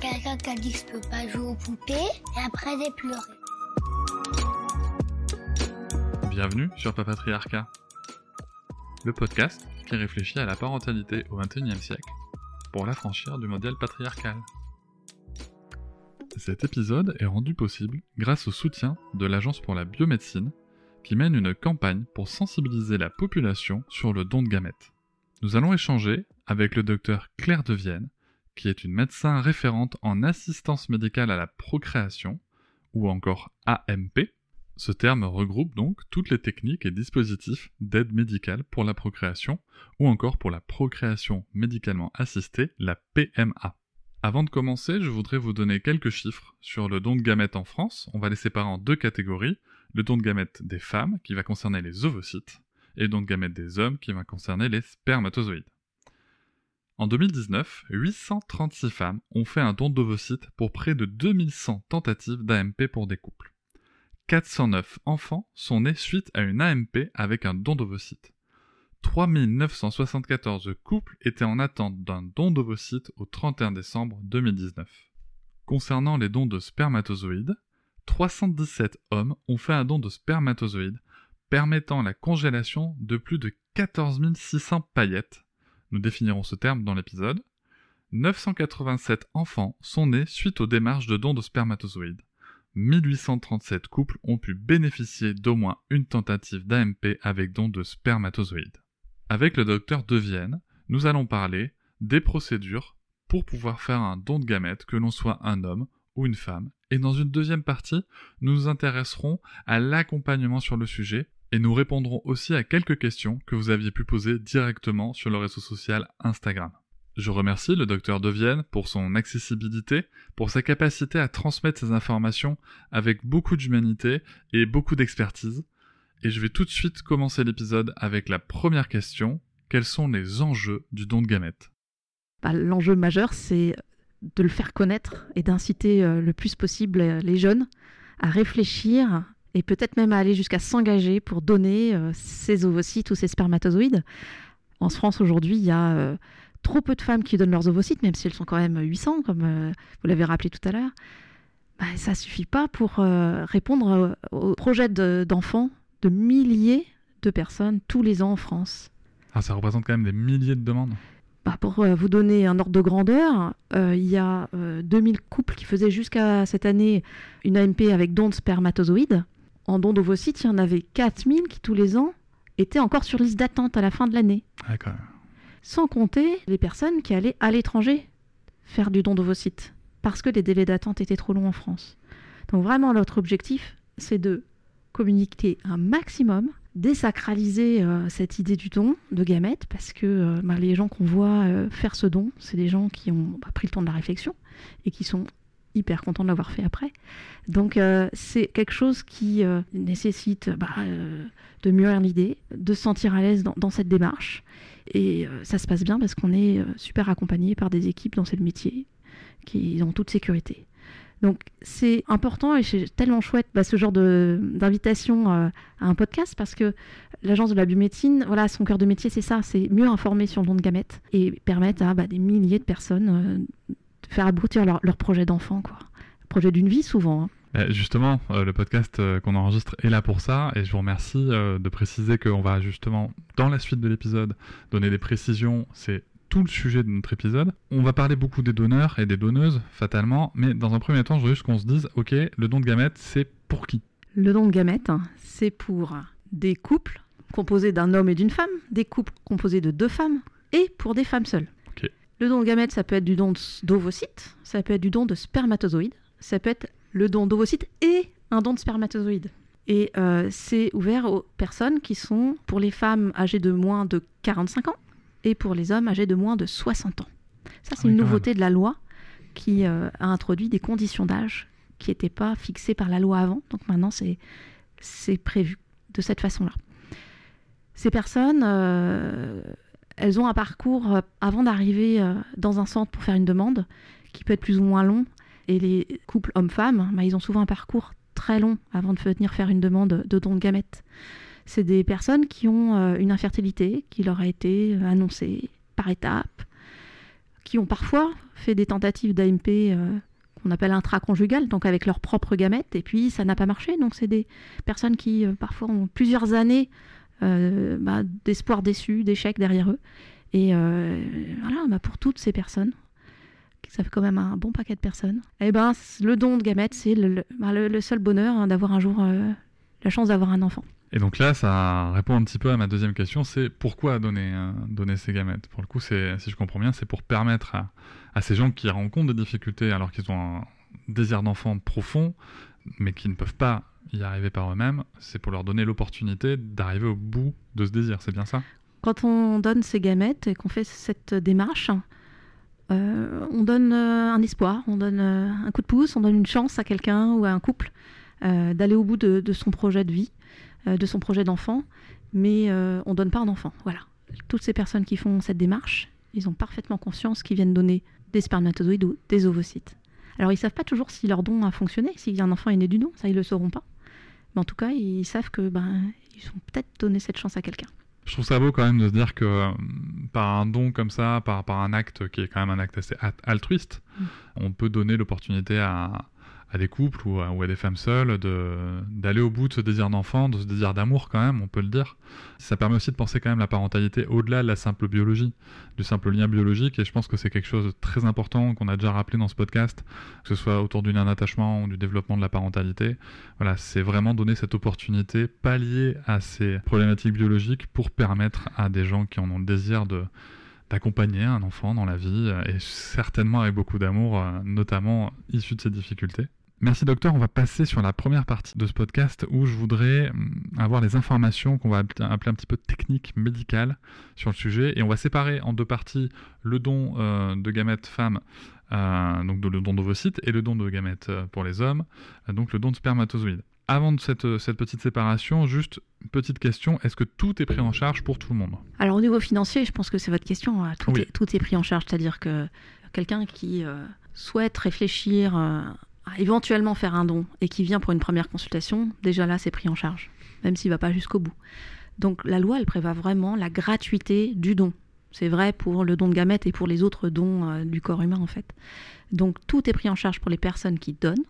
Quelqu'un qui a dit que je peux pas jouer aux poupées et après j'ai pleuré. Bienvenue sur Papatriarcat, le podcast qui réfléchit à la parentalité au XXIe siècle pour l'affranchir du modèle patriarcal. Cet épisode est rendu possible grâce au soutien de l'Agence pour la biomédecine qui mène une campagne pour sensibiliser la population sur le don de gamètes. Nous allons échanger avec le docteur Claire Devienne, qui est une médecin référente en assistance médicale à la procréation, ou encore AMP. Ce terme regroupe donc toutes les techniques et dispositifs d'aide médicale pour la procréation, ou encore pour la procréation médicalement assistée, la PMA. Avant de commencer, je voudrais vous donner quelques chiffres sur le don de gamètes en France. On va les séparer en deux catégories. Le don de gamètes des femmes, qui va concerner les ovocytes, et le don de gamètes des hommes, qui va concerner les spermatozoïdes. En 2019, 836 femmes ont fait un don d'ovocytes pour près de 2100 tentatives d'AMP pour des couples. 409 enfants sont nés suite à une AMP avec un don d'ovocytes. 3974 couples étaient en attente d'un don d'ovocytes au 31 décembre 2019. Concernant les dons de spermatozoïdes, 317 hommes ont fait un don de spermatozoïdes permettant la congélation de plus de 14 600 paillettes. Nous définirons ce terme dans l'épisode. 987 enfants sont nés suite aux démarches de dons de spermatozoïdes. 1837 couples ont pu bénéficier d'au moins une tentative d'AMP avec don de spermatozoïdes. Avec le docteur Devienne, nous allons parler des procédures pour pouvoir faire un don de gamètes, que l'on soit un homme ou une femme. Et dans une deuxième partie, nous nous intéresserons à l'accompagnement sur le sujet et nous répondrons aussi à quelques questions que vous aviez pu poser directement sur le réseau social Instagram. Je remercie le docteur Devienne pour son accessibilité, pour sa capacité à transmettre ses informations avec beaucoup d'humanité et beaucoup d'expertise. Et je vais tout de suite commencer l'épisode avec la première question. Quels sont les enjeux du don de gamètes? Bah, L'enjeu majeur, c'est de le faire connaître et d'inciter euh, le plus possible euh, les jeunes à réfléchir et peut-être même à aller jusqu'à s'engager pour donner euh, ces ovocytes ou ces spermatozoïdes. En France aujourd'hui, il y a trop peu de femmes qui donnent leurs ovocytes, même si elles sont quand même 800, comme vous l'avez rappelé tout à l'heure. Bah, ça suffit pas pour répondre au projet d'enfants de milliers de personnes tous les ans en France. Ah, ça représente quand même des milliers de demandes bah, Pour euh, vous donner un ordre de grandeur, euh, il y a 2000 euh, couples qui faisaient jusqu'à cette année une AMP avec don de spermatozoïdes. En don d'ovocytes, il y en avait 4000 qui tous les ans étaient encore sur liste d'attente à la fin de l'année. D'accord. Sans compter les personnes qui allaient à l'étranger faire du don d'ovocytes parce que les délais d'attente étaient trop longs en France. Donc vraiment, notre objectif, c'est de communiquer un maximum, désacraliser euh, cette idée du don de gamètes, parce que euh, bah, les gens qu'on voit euh, faire ce don, c'est des gens qui ont bah, pris le temps de la réflexion et qui sont hyper contents de l'avoir fait après. Donc c'est quelque chose qui nécessite bah, de mûrir l'idée, de se sentir à l'aise dans, cette démarche. Et ça se passe bien parce qu'on est super accompagné par des équipes dans ce métier qui ont toute sécurité. Donc c'est important et c'est tellement chouette bah, ce genre d'invitation euh, à un podcast parce que l'agence de la biomédecine, voilà, son cœur de métier c'est ça, c'est mieux informer sur le don de gamètes et permettre à bah, des milliers de personnes euh, faire aboutir leur, projet d'enfant, quoi. Projet d'une vie souvent. Hein. Bah, justement, euh, le podcast qu'on enregistre est là pour ça, et je vous remercie de préciser qu'on va justement, dans la suite de l'épisode, donner des précisions. C'est tout le sujet de notre épisode. On va parler beaucoup des donneurs et des donneuses, fatalement, mais dans un premier temps, je veux juste qu'on se dise, ok, le don de gamètes, c'est pour qui? Le don de gamètes, c'est pour des couples composés d'un homme et d'une femme, des couples composés de deux femmes, et pour des femmes seules. Le don de gamètes, ça peut être du don d'ovocytes, ça peut être du don de spermatozoïdes, ça peut être le don d'ovocytes et un don de spermatozoïdes. Et euh, c'est ouvert aux personnes qui sont, pour les femmes âgées de moins de 45 ans, et pour les hommes âgés de moins de 60 ans. Ça, c'est ah une nouveauté de la loi qui euh, a introduit des conditions d'âge qui n'était pas fixé par la loi avant. Donc maintenant, c'est c'est prévu de cette façon-là. Ces personnes, euh, elles ont un parcours euh, avant d'arriver euh, dans un centre pour faire une demande qui peut être plus ou moins long. Et les couples hommes-femmes, bah, ils ont souvent un parcours très long avant de venir faire une demande de don de gamètes. C'est des personnes qui ont une infertilité qui leur a été annoncée par étapes, qui ont parfois fait des tentatives d'AMP qu'on appelle intraconjugal, donc avec leurs propres gamètes, et puis ça n'a pas marché. Donc c'est des personnes qui parfois ont plusieurs années euh, bah, d'espoir déçu, d'échec derrière eux. Et euh, voilà, bah, pour toutes ces personnes, ça fait quand même un bon paquet de personnes, et eh ben, le don de gamètes, c'est le, bah, seul bonheur hein, d'avoir un jour euh, la chance d'avoir un enfant. Et donc là, ça répond un petit peu à ma deuxième question, c'est pourquoi donner, ces gamètes? Pour le coup, si je comprends bien, c'est pour permettre à, à, ces gens qui rencontrent des difficultés alors qu'ils ont un désir d'enfant profond, mais qui ne peuvent pas y arriver par eux-mêmes, c'est pour leur donner l'opportunité d'arriver au bout de ce désir, c'est bien ça? Quand on donne ces gamètes et qu'on fait cette démarche, euh, on donne euh, un espoir, on donne euh, un coup de pouce, on donne une chance à quelqu'un ou à un couple d'aller au bout de, son projet de vie, de son projet d'enfant, mais on ne donne pas un enfant. Voilà. Toutes ces personnes qui font cette démarche, ils ont parfaitement conscience qu'ils viennent donner des spermatozoïdes ou des ovocytes. Alors ils savent pas toujours si leur don a fonctionné, s'il y a un enfant est né du don, ça ils le sauront pas. Mais en tout cas, ils savent que ben, ils ont peut-être donné cette chance à quelqu'un. Je trouve ça beau quand même de se dire que euh, par un don comme ça, par, par un acte qui est quand même un acte assez altruiste, mm. on peut donner l'opportunité à, à des couples ou à, des femmes seules d'aller au bout de ce désir d'enfant, de ce désir d'amour quand même, on peut le dire. Ça permet aussi de penser quand même la parentalité au-delà de la simple biologie, du simple lien biologique, et je pense que c'est quelque chose de très important qu'on a déjà rappelé dans ce podcast, que ce soit autour du lien d'attachement ou du développement de la parentalité. Voilà, c'est vraiment donner cette opportunité, pallier à ces problématiques biologiques pour permettre à des gens qui en ont le désir de d'accompagner un enfant dans la vie, et certainement avec beaucoup d'amour, notamment issu de ces difficultés. Merci docteur, on va passer sur la première partie de ce podcast où je voudrais hum, avoir les informations qu'on va appeler un petit peu techniques médicales sur le sujet. Et on va séparer en deux parties le don euh, de gamètes femmes, euh, donc le don d'ovocytes et le don de gamètes euh, pour les hommes, donc le don de spermatozoïdes. Avant de cette, cette, petite séparation, juste une petite question, est-ce que tout est pris en charge pour tout le monde? Alors au niveau financier, je pense que c'est votre question, tout, est, tout, est, pris en charge, c'est-à-dire que quelqu'un qui souhaite réfléchir éventuellement faire un don et qui vient pour une première consultation, déjà là, c'est pris en charge, même s'il ne va pas jusqu'au bout. Donc la loi, elle prévoit vraiment la gratuité du don. C'est vrai pour le don de gamètes et pour les autres dons euh, du corps humain, en fait. Donc tout est pris en charge pour les personnes qui donnent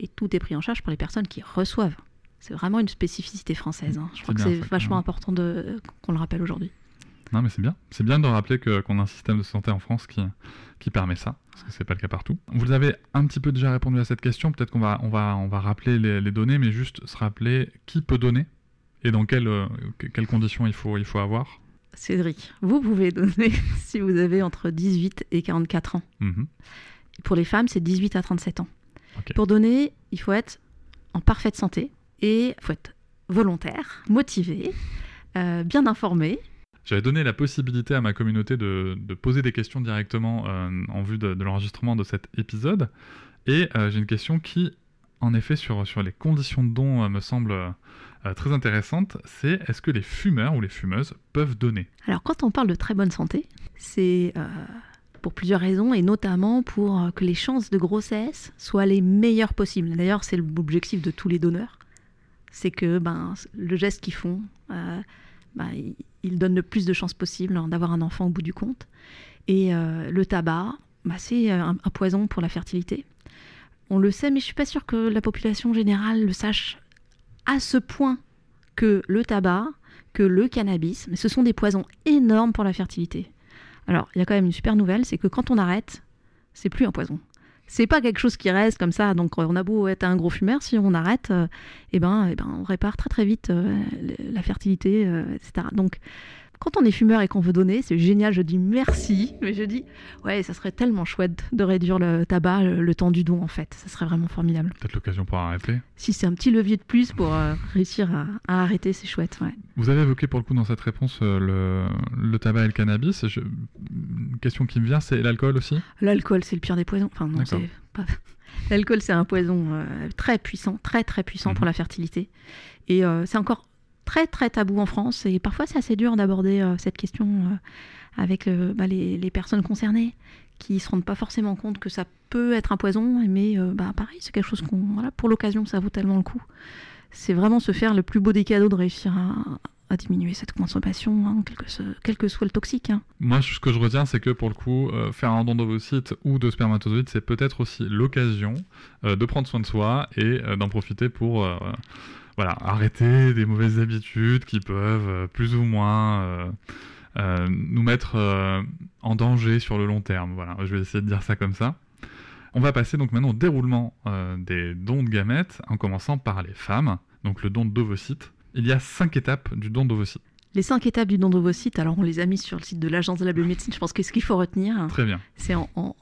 et tout est pris en charge pour les personnes qui reçoivent. C'est vraiment une spécificité française. Hein. Je crois que c'est vachement important qu'on le rappelle aujourd'hui. Non, mais c'est bien. C'est bien de rappeler qu'on a un système de santé en France qui, qui permet ça, parce que c'est pas le cas partout. Vous avez un petit peu déjà répondu à cette question. Peut-être qu'on va, on va, on va rappeler les, données, mais juste se rappeler qui peut donner et dans quelles, euh, quelles conditions il faut, il faut avoir. Cédric, vous pouvez donner si vous avez entre 18 et 44 ans. Mhm. Pour les femmes, c'est 18 à 37 ans. Pour donner, il faut être en parfaite santé et il faut être volontaire, motivé, euh, bien informé j'avais donné la possibilité à ma communauté de, poser des questions directement euh, en vue de, l'enregistrement de cet épisode. Et euh, j'ai une question qui, en effet, sur, les conditions de don euh, me semble très intéressante. C'est est-ce que les fumeurs ou les fumeuses peuvent donner? Alors quand on parle de très bonne santé, c'est pour plusieurs raisons et notamment pour que les chances de grossesse soient les meilleures possibles. D'ailleurs, c'est l'objectif de tous les donneurs. C'est que ben, le geste qu'ils font bah, il donne le plus de chances possible hein, d'avoir un enfant au bout du compte. Et euh, le tabac, bah, c'est euh, un, poison pour la fertilité. On le sait, mais je suis pas sûre que la population générale le sache à ce point que le tabac, que le cannabis, mais ce sont des poisons énormes pour la fertilité. Alors, il y a quand même une super nouvelle, c'est que quand on arrête, c'est plus un poison c'est pas quelque chose qui reste comme ça. Donc on a beau être un gros fumeur, si on arrête, euh, eh ben, eh ben, on répare très très vite euh, la fertilité, euh, etc. Donc quand on est fumeur et qu'on veut donner, c'est génial, je dis merci, mais je dis, ouais, ça serait tellement chouette de réduire le tabac le, temps du don, en fait. Ça serait vraiment formidable. Peut-être l'occasion pour arrêter Si c'est un petit levier de plus pour euh, réussir à, arrêter, c'est chouette, ouais. Vous avez évoqué pour le coup dans cette réponse euh, le, tabac et le cannabis. Une question qui me vient, c'est l'alcool aussi? L'alcool, c'est le pire des poisons. Enfin, non, c'est pas... L'alcool, c'est un poison euh, très puissant, très très puissant pour Mhm. la fertilité. Et euh, c'est encore très très tabou en France. Et parfois, c'est assez dur d'aborder euh, cette question euh, avec euh, bah, les, personnes concernées qui se rendent pas forcément compte que ça peut être un poison. Mais bah, pareil, c'est quelque chose qu'on. Voilà, pour l'occasion, ça vaut tellement le coup. C'est vraiment se faire le plus beau des cadeaux de réussir à, diminuer cette consommation, hein, quel, que soit le toxique. hein. Moi, ce que je retiens, c'est que pour le coup, faire un don d'ovocytes ou de spermatozoïdes, c'est peut-être aussi l'occasion de prendre soin de soi et d'en profiter pour voilà, arrêter des mauvaises habitudes qui peuvent euh, plus ou moins euh, euh, nous mettre en danger sur le long terme. Voilà, je vais essayer de dire ça comme ça. On va passer donc maintenant au déroulement des dons de gamètes, en commençant par les femmes, donc le don d'ovocytes. Il y a cinq étapes du don d'ovocytes. Les cinq étapes du don d'ovocytes, alors on les a mis sur le site de l'Agence de la biomédecine. Je pense que ce qu'il faut retenir, Très bien. c'est en, en-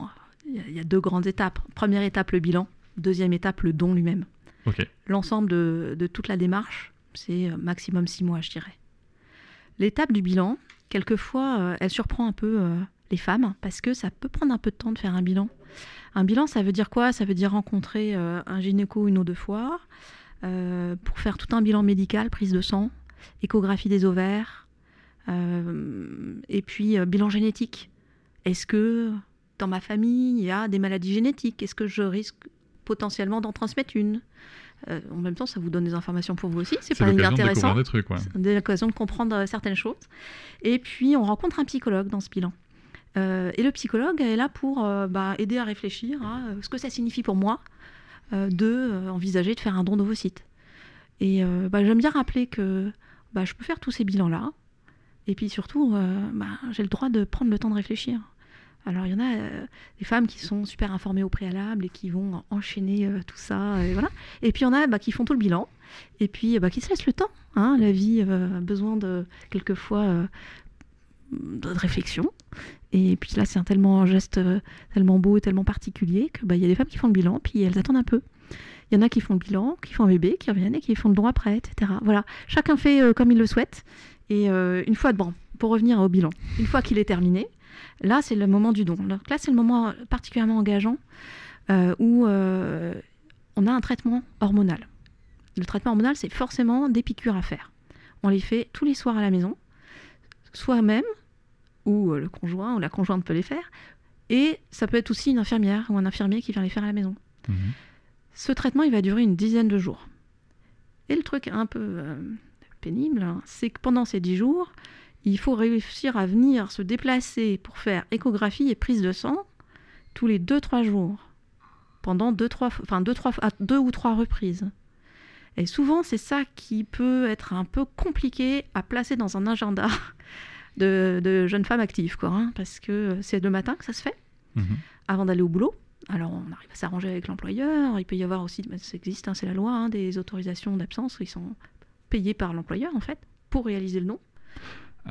il y a deux grandes étapes. Première étape, le bilan. Deuxième étape, le don lui-même. L'ensemble de, toute la démarche, c'est euh, maximum six mois, je dirais. L'étape du bilan, quelquefois, euh, elle surprend un peu euh, les femmes parce que ça peut prendre un peu de temps de faire un bilan. Un bilan, ça veut dire quoi? Ça veut dire rencontrer un gynéco une ou deux fois pour faire tout un bilan médical, prise de sang, échographie des ovaires, et puis bilan génétique. Est-ce que dans ma famille, il y a des maladies génétiques? Est-ce que je risque potentiellement d'en transmettre une Euh, En même temps, ça vous donne des informations pour vous aussi. C'est pas de inintéressant. découvrir des trucs, ouais. C'est l'occasion de comprendre euh, certaines choses. Et puis, on rencontre un psychologue dans ce bilan. Euh, et le psychologue est là pour euh, bah, aider à réfléchir à ce que ça signifie pour moi de envisager de faire un don d'ovocytes. Et bah, j'aime bien rappeler que bah, je peux faire tous ces bilans-là. Et puis surtout, j'ai le droit de prendre le temps de réfléchir. Alors, il y en a euh, des femmes qui sont super informées au préalable et qui vont enchaîner euh, tout ça. Et, voilà. et puis, il y en a bah, qui font tout le bilan et puis bah, qui se laissent le temps. hein. La vie euh, a besoin de quelquefois de réflexion. Et puis là, c'est un tellement geste tellement beau et tellement particulier que bah, y a des femmes qui font le bilan, puis elles attendent un peu. Il y en a qui font le bilan, qui font un bébé, qui reviennent et qui font le don après, etc. Voilà, chacun fait comme il le souhaite. Et une fois, bon, pour revenir au bilan, une fois qu'il est terminé, là, c'est le moment du don. Donc là, c'est le moment particulièrement engageant euh, où euh, on a un traitement hormonal. Le traitement hormonal, c'est forcément des piqûres à faire. On les fait tous les soirs à la maison, soi-même, ou euh, le conjoint ou la conjointe peut les faire. Et ça peut être aussi une infirmière ou un infirmier qui vient les faire à la maison. Mhm. Ce traitement, il va durer une dizaine de jours. Et le truc un peu euh, pénible, hein, c'est que pendant ces dix jours, il faut réussir à venir se déplacer pour faire échographie et prise de sang tous les deux trois jours, pendant deux trois, enfin deux trois, à deux ou trois reprises. Et souvent, c'est ça qui peut être un peu compliqué à placer dans un agenda de, de jeunes femmes actives, quoi, hein, parce que c'est le matin que ça se fait Mhm. avant d'aller au boulot. Alors on arrive à s'arranger avec l'employeur. Il peut y avoir aussi, bah, ça existe, hein, c'est la loi, hein, des autorisations d'absence qui sont payées par l'employeur en fait pour réaliser le don.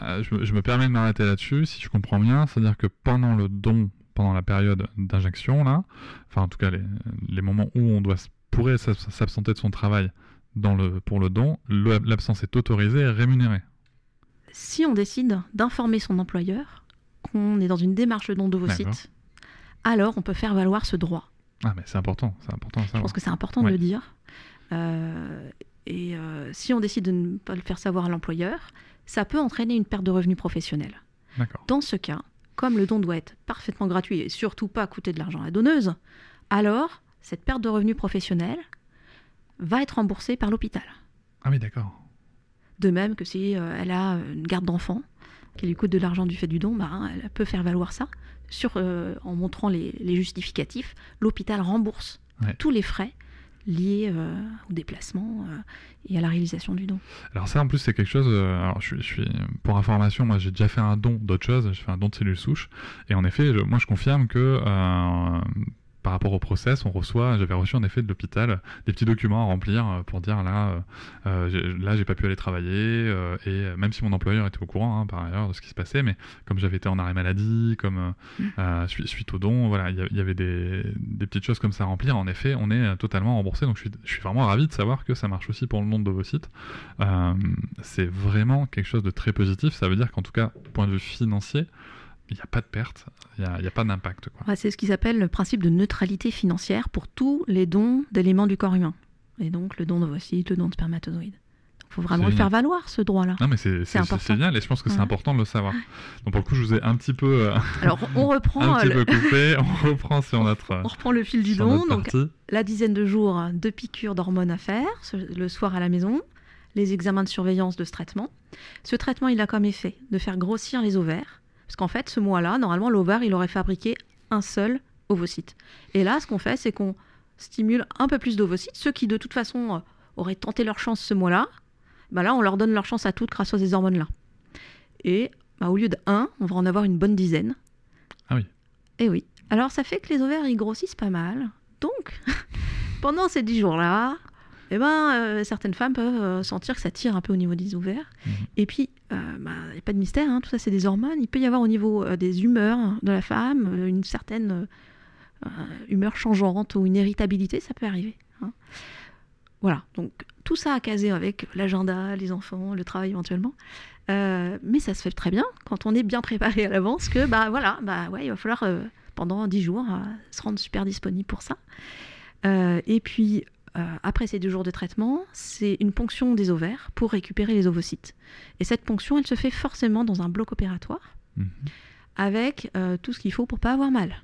Euh, je, me- je me permets de m'arrêter là-dessus, si je comprends bien, c'est-à-dire que pendant le don, pendant la période d'injection, là, enfin en tout cas les, les moments où on doit pourrait s'abs- s'absenter de son travail dans le, pour le don, l'absence est autorisée et rémunérée. Si on décide d'informer son employeur qu'on est dans une démarche de don d'ovocytes, alors on peut faire valoir ce droit. Ah mais c'est important, c'est important à Je pense que c'est important Ouais. de le dire. Euh, et euh, si on décide de ne pas le faire savoir à l'employeur, ça peut entraîner une perte de revenus professionnels. Dans ce cas, comme le don doit être parfaitement gratuit et surtout pas coûter de l'argent à la donneuse, alors cette perte de revenus professionnels va être remboursée par l'hôpital. Ah oui, d'accord. De même que si euh, elle a une garde d'enfant qui lui coûte de l'argent du fait du don, bah, hein, elle peut faire valoir ça. Sur, euh, en montrant les, les justificatifs, l'hôpital rembourse Ouais. tous les frais liés euh, au déplacement euh, et à la réalisation du don. Alors ça en plus c'est quelque chose, euh, alors je suis, pour information, moi j'ai déjà fait un don d'autre chose, j'ai fait un don de cellules souches, et en effet, moi je confirme que par rapport au process, on reçoit, j'avais reçu en effet de l'hôpital des petits documents à remplir euh, pour dire là, euh, euh, là j'ai pas pu aller travailler, euh, et même si mon employeur était au courant hein, par ailleurs de ce qui se passait, mais comme j'avais été en arrêt maladie, comme euh, Mm. suite, suite au don, voilà, il y avait des, des petites choses comme ça à remplir, en effet, on est totalement remboursé, donc je suis, je suis vraiment ravi de savoir que ça marche aussi pour le nom de vos sites. C'est vraiment quelque chose de très positif. Ça veut dire qu'en tout cas, point de vue financier, il n'y a pas de perte, il n'y a, pas d'impact. Ouais, c'est ce qui s'appelle le principe de neutralité financière pour tous les dons d'éléments du corps humain. Et donc le don d'ovocytes, le don de spermatozoïdes. Il faut vraiment le faire valoir, ce droit-là. Non, mais c'est génial et je pense que c'est important de le savoir. Donc, pour le coup, je vous ai un petit peu, euh, Alors on reprend, un petit le, peu coupé. On reprend sur notre, on reprend le fil du don. Donc partie. la dizaine de jours de piqûres d'hormones à faire, le soir à la maison, les examens de surveillance de ce traitement. Ce traitement, il a comme effet de faire grossir les ovaires, parce qu'en fait, ce mois-là, normalement, l'ovaire, il aurait fabriqué un seul ovocyte. Et là, ce qu'on fait, c'est qu'on stimule un peu plus d'ovocytes, ceux qui, de toute façon, euh, auraient tenté leur chance ce mois-là, bah là, on leur donne leur chance à toutes grâce à ces hormones-là. Et bah, au lieu de 1, on va en avoir une bonne dizaine. Ah oui. Et oui. Alors, ça fait que les ovaires, ils grossissent pas mal. Donc, pendant ces 10 jours-là, eh ben, euh, certaines femmes peuvent euh, sentir que ça tire un peu au niveau des ovaires. Mhm. Et puis, il n'y a pas de mystère, hein, tout ça c'est des hormones. Il peut y avoir au niveau euh, des humeurs de la femme euh, une certaine euh, euh, humeur changeante ou une irritabilité, ça peut arriver. hein. Voilà, donc tout ça à caser avec l'agenda, les enfants, le travail éventuellement. Euh, mais ça se fait très bien quand on est bien préparé à l'avance que bah voilà, bah ouais, il va falloir euh, pendant 10 jours euh, se rendre super disponible pour ça. Euh, et puis euh, après ces deux jours de traitement, c'est une ponction des ovaires pour récupérer les ovocytes. Et cette ponction, elle se fait forcément dans un bloc opératoire Mhm. avec euh, tout ce qu'il faut pour pas avoir mal.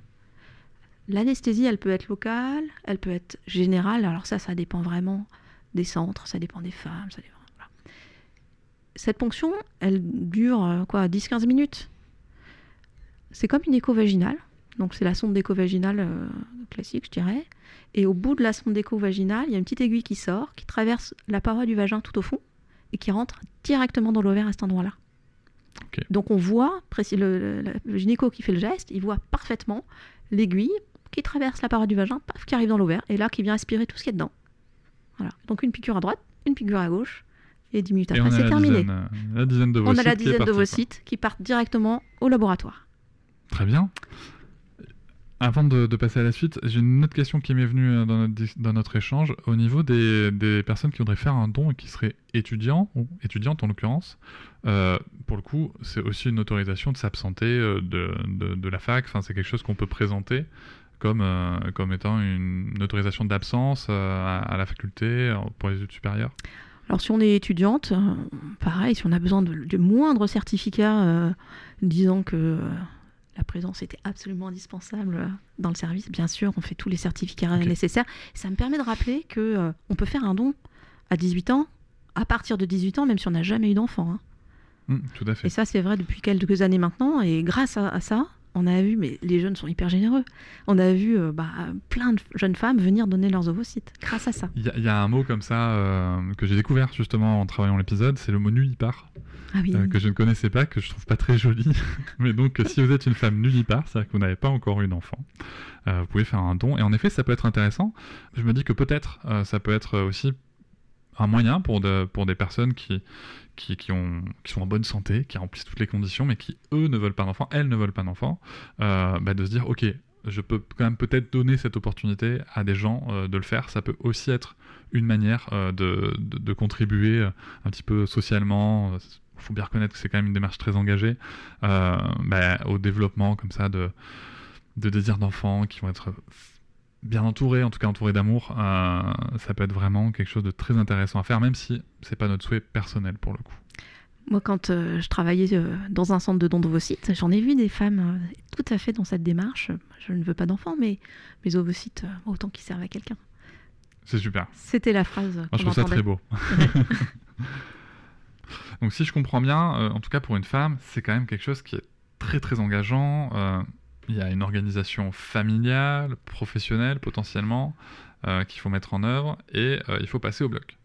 L'anesthésie, elle peut être locale, elle peut être générale. Alors ça, ça dépend vraiment des centres, ça dépend des femmes, ça dépend. voilà. Cette ponction, elle dure euh, quoi, 10-15 minutes. C'est comme une écho vaginale. Donc c'est la sonde d'écho vaginale euh, classique, je dirais. Et au bout de la sonde d'écho vaginale, il y a une petite aiguille qui sort, qui traverse la paroi du vagin tout au fond et qui rentre directement dans l'ovaire à cet endroit-là. Donc on voit, le, le- le gynéco qui fait le geste, il voit parfaitement l'aiguille qui traverse la paroi du vagin, paf, qui arrive dans l'ovaire, et là qui vient aspirer tout ce qui est dedans. Voilà. Donc une piqûre à droite, une piqûre à gauche, et 10 minutes après a c'est terminé. dizaine, la dizaine de On a la dizaine de quoi. ovocytes qui partent directement au laboratoire. Très bien. Avant de, passer à la suite, j'ai une autre question qui m'est venue euh, dans notre, échange. Au niveau des, personnes qui voudraient faire un don et qui seraient étudiants, ou étudiantes en l'occurrence, euh, pour le coup, c'est aussi une autorisation de s'absenter euh, de, la fac. Enfin, c'est quelque chose qu'on peut présenter comme, comme étant une, autorisation d'absence à, la faculté pour les études supérieures. Alors si on est étudiante, pareil, si on a besoin de, moindre certificat disant que la présence était absolument indispensable euh, dans le service, bien sûr, on fait tous les certificats nécessaires. Ça me permet de rappeler que euh, on peut faire un don à 18 ans, à partir de 18 ans, même si on n'a jamais eu d'enfant. hein. Hum, tout à fait. Et ça, c'est vrai depuis quelques années maintenant. Et grâce à, à ça, on a vu, mais les jeunes sont hyper généreux. On a vu euh, bah, plein de jeunes femmes venir donner leurs ovocytes grâce à ça. Il y, a- il y a un mot comme ça euh, que j'ai découvert justement en travaillant l'épisode, c'est le mot nullipare. Ah oui. euh, que je ne connaissais pas, que je trouve pas très joli. Mais donc, si vous êtes une femme nullipare, c'est-à-dire que vous n'avez pas encore eu d'enfant, vous pouvez faire un don. Et en effet, ça peut être intéressant. Je me dis que peut-être ça peut être aussi un moyen pour, de- pour des personnes qui, qui, qui, ont, qui sont en bonne santé, qui remplissent toutes les conditions, mais qui, eux, ne veulent pas d'enfant, elles ne veulent pas d'enfant, euh, bah, de se dire, ok, je peux quand même peut-être donner cette opportunité à des gens euh, de le faire. Ça peut aussi être une manière euh, de, de- contribuer un petit peu socialement. Il faut bien reconnaître que c'est quand même une démarche très engagée bah, au développement comme ça de, de désirs d'enfants qui vont être bien entourés, en tout cas entourés d'amour. Euh, ça peut être vraiment quelque chose de très intéressant à faire, même si c'est pas notre souhait personnel pour le coup. Moi, quand euh, je travaillais euh, dans un centre de dons d'ovocytes, j'en ai vu des femmes tout à fait dans cette démarche. Je ne veux pas d'enfants, mais mes ovocytes, autant qu'ils servent à quelqu'un. C'est super. C'était la phrase. Moi, je trouve ça très beau. Donc, si je comprends bien, en tout cas pour une femme, c'est quand même quelque chose qui est très très engageant. Il y a une organisation familiale, professionnelle potentiellement, euh, qu'il faut mettre en œuvre et euh, il faut passer au bloc.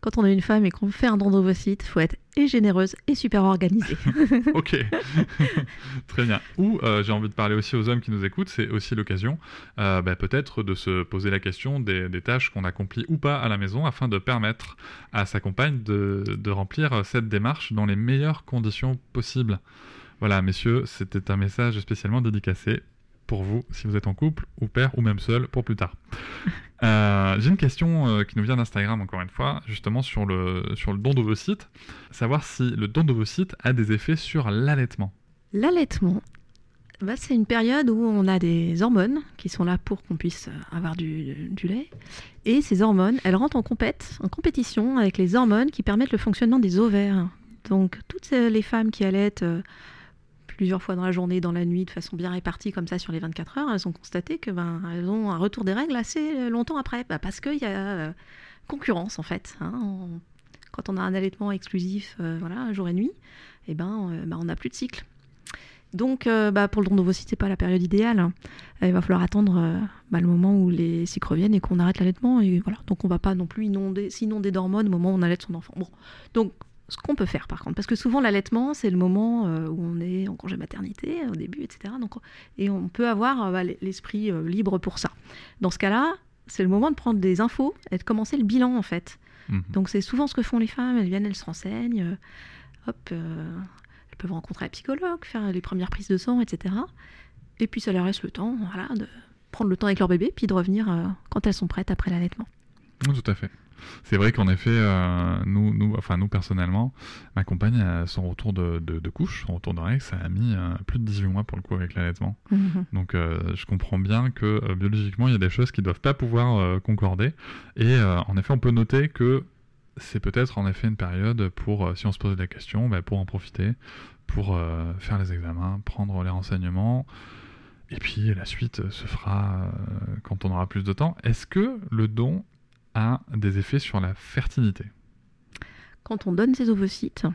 Quand on est une femme et qu'on fait un don d'ovocytes, il faut être et généreuse et super organisée. ok, très bien. Ou euh, j'ai envie de parler aussi aux hommes qui nous écoutent, c'est aussi l'occasion bah, peut-être de se poser la question des, des tâches qu'on accomplit ou pas à la maison afin de permettre à sa compagne de, de remplir cette démarche dans les meilleures conditions possibles. Voilà, messieurs, c'était un message spécialement dédicacé pour vous si vous êtes en couple ou père ou même seul pour plus tard. Euh, J'ai une question euh, qui nous vient d'Instagram encore une fois, justement sur le, sur le don d'ovocytes, savoir si le don d'ovocytes a des effets sur l'allaitement. L'allaitement, bah, c'est une période où on a des hormones qui sont là pour qu'on puisse euh, avoir du, du, lait. Et ces hormones, elles rentrent en, compète, en compétition avec les hormones qui permettent le fonctionnement des ovaires. Donc toutes les femmes qui allaitent euh, plusieurs fois dans la journée, dans la nuit, de façon bien répartie comme ça sur les 24 heures, elles ont constaté que ben, elles ont un retour des règles assez longtemps après. Bah, parce qu'il y a euh, concurrence en fait. Hein. Quand on a un allaitement exclusif voilà, jour et nuit, eh ben, ben on n'a plus de cycle. Donc, euh, bah, pour le don d'ovocytes, c'est pas la période idéale. Euh, il va falloir attendre euh, bah, le moment où les cycles reviennent et qu'on arrête l'allaitement. Et voilà. Donc, on va pas non plus inonder, s'inonder d'hormones au moment où on allait son enfant. Bon. Donc, ce qu'on peut faire, par contre, parce que souvent l'allaitement, c'est le moment où on est en congé maternité, au début, etc. Donc, et on peut avoir bah, l'esprit libre pour ça. Dans ce cas-là, c'est le moment de prendre des infos et de commencer le bilan, en fait. Mmh. Donc, c'est souvent ce que font les femmes. Elles viennent, elles se renseignent. hop, peuvent rencontrer un psychologue, faire les premières prises de sang, etc. Et puis ça leur reste le temps, voilà, de prendre le temps avec leur bébé, puis de revenir euh, quand elles sont prêtes après l'allaitement. tout à fait. C'est vrai qu'en effet, euh, nous, nous, enfin nous personnellement, ma compagne, son retour de, de, couche, son retour de règles, ça a mis euh, plus de 18 mois pour le coup avec l'allaitement. Mhm. Donc je comprends bien que biologiquement, il y a des choses qui ne doivent pas pouvoir concorder. Et en effet, on peut noter que c'est peut-être en effet une période pour, euh, si on se pose la question, bah, pour en profiter, pour euh, faire les examens, prendre les renseignements. Et puis la suite se fera euh, quand on aura plus de temps. Est-ce que le don a des effets sur la fertilité Quand on donne ses ovocytes,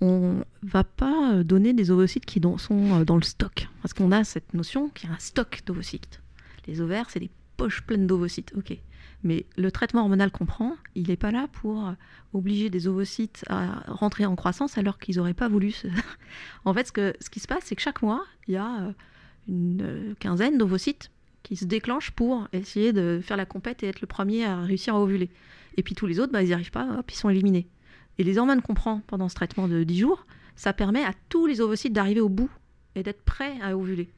on va pas donner des ovocytes qui sont dans le stock. Parce qu'on a cette notion qu'il y a un stock d'ovocytes. Les ovaires, c'est des poches pleines d'ovocytes. Ok. Mais le traitement hormonal qu'on prend, il n'est pas là pour obliger des ovocytes à rentrer en croissance alors qu'ils n'auraient pas voulu. en fait, ce, qui se passe, c'est que chaque mois, il y a euh, une euh, quinzaine d'ovocytes qui se déclenchent pour essayer de faire la compète et être le premier à réussir à ovuler. Et puis tous les autres, bah, ils n'y arrivent pas, hop, ils sont éliminés. Et les hormones qu'on prend pendant ce traitement de 10 jours, ça permet à tous les ovocytes d'arriver au bout et d'être prêts à ovuler.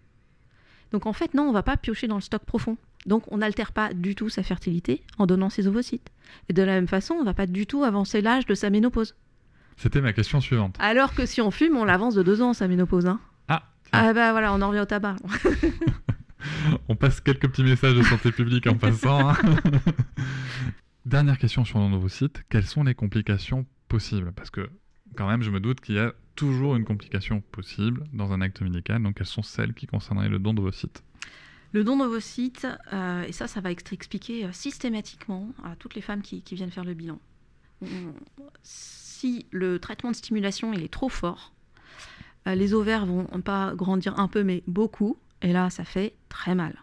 Donc en fait, non, on ne va pas piocher dans le stock profond. Donc on n'altère pas du tout sa fertilité en donnant ses ovocytes. Et de la même façon, on ne va pas du tout avancer l'âge de sa ménopause. C'était ma question suivante. Alors que si on fume, on l'avance de deux ans sa ménopause. Hein. Ah. Ah bah voilà, on en revient au tabac. on passe quelques petits messages de santé publique en passant. Hein. Dernière question sur nos ovocytes. Quelles sont les complications possibles? Parce que quand même, je me doute qu'il y a toujours une complication possible dans un acte médical. Donc, quelles sont celles qui concerneraient le don d'ovocytes le don d'ovocytes, euh, et ça, ça va être expliqué euh, systématiquement à toutes les femmes qui, viennent faire le bilan. si le traitement de stimulation il est trop fort, euh, les ovaires vont pas grandir un peu, mais beaucoup, et là, ça fait très mal.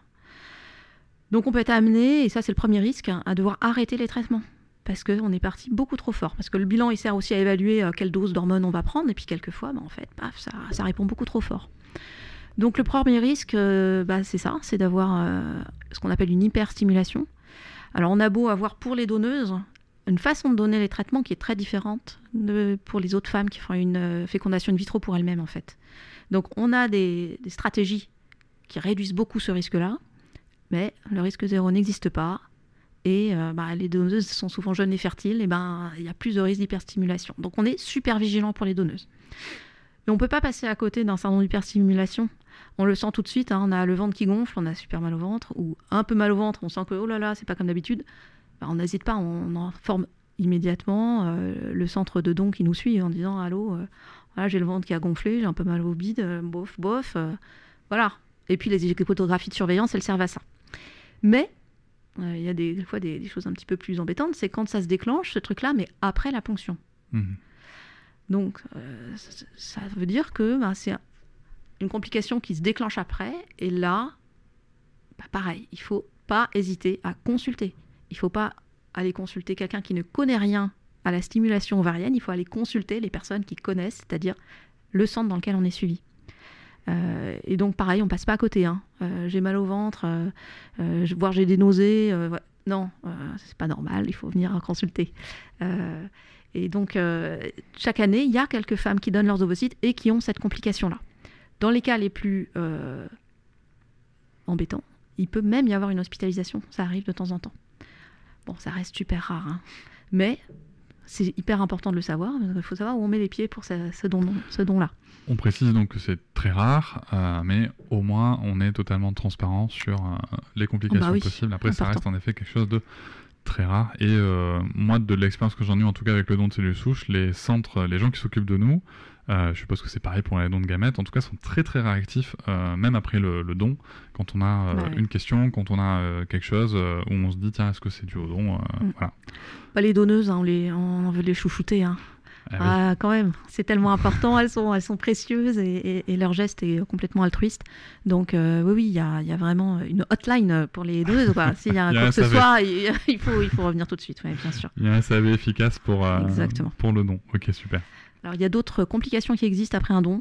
Donc on peut être amené, et ça c'est le premier risque, à devoir arrêter les traitements. Parce qu'on est parti beaucoup trop fort. Parce que le bilan, il sert aussi à évaluer quelle dose d'hormones on va prendre. Et puis quelquefois, bah, en fait, paf, ça, ça répond beaucoup trop fort. Donc le premier risque, euh, bah, c'est ça, c'est d'avoir euh, ce qu'on appelle une hyperstimulation. Alors on a beau avoir pour les donneuses une façon de donner les traitements qui est très différente de, pour les autres femmes qui font une euh, fécondation in vitro pour elles-mêmes en fait. Donc on a des, stratégies qui réduisent beaucoup ce risque-là, mais le risque zéro n'existe pas. Et bah, les donneuses sont souvent jeunes et fertiles, et ben il y a plus de risque d'hyperstimulation. Donc on est super vigilant pour les donneuses. Mais on ne peut pas passer à côté d'un syndrome d'hyperstimulation on le sent tout de suite, hein, on a le ventre qui gonfle, on a super mal au ventre, ou un peu mal au ventre, on sent que oh là là, c'est pas comme d'habitude. Bah, on n'hésite pas, on informe immédiatement euh, le centre de don qui nous suit en disant allô, euh, j'ai le ventre qui a gonflé, j'ai un peu mal au bide, euh, bof, bof, voilà. Et puis les photographies de surveillance, elles servent à ça. Mais il y a des, fois des, choses un petit peu plus embêtantes, c'est quand ça se déclenche, ce truc-là, mais après la ponction. Mmh. Donc, ça, veut dire que bah, c'est une complication qui se déclenche après. Et là, bah, pareil, il faut pas hésiter à consulter. Il faut pas aller consulter quelqu'un qui ne connaît rien à la stimulation ovarienne. Il faut aller consulter les personnes qui connaissent, c'est-à-dire le centre dans lequel on est suivi. Euh, et donc pareil, on passe pas à côté. Hein. Euh, j'ai mal au ventre, euh, voire j'ai des nausées. Non, c'est pas normal. Il faut venir consulter. et donc chaque année, il y a quelques femmes qui donnent leurs ovocytes et qui ont cette complication-là. Dans les cas les plus embêtants, il peut même y avoir une hospitalisation. Ça arrive de temps en temps. Bon, ça reste super rare, hein. mais c'est hyper important de le savoir. Il faut savoir où on met les pieds pour ce, ce don, ce don-là. On précise donc que c'est très rare, euh, mais au moins on est totalement transparent sur euh, les complications Bah oui, possibles. Après, ça reste en effet quelque chose de très rare. Et euh, moi, de l'expérience que j'en ai eu, en tout cas avec le don de cellules souches, les centres, les gens qui s'occupent de nous, euh, je suppose que c'est pareil pour les dons de gamètes, en tout cas, sont très très réactifs, euh, même après le, le don, quand on a euh, ouais. une question, quand on a quelque chose où on se dit, tiens, est-ce que c'est dû au don Mm. Voilà. Bah, les donneuses, hein, on, les, on veut les chouchouter. hein. Ah oui. Ah, quand même, c'est tellement important, elles sont, elles sont précieuses et, et- et leur geste est complètement altruiste. Donc euh, oui, oui, il y a, y a vraiment une hotline pour les donneuses. quoi. S'il y a Il y a quoi un que ce soit, il, faut, il faut revenir tout de suite, ouais, bien sûr. Il y a un SAV efficace pour, euh, pour le don. Ok, super. Alors il y a d'autres complications qui existent après un don.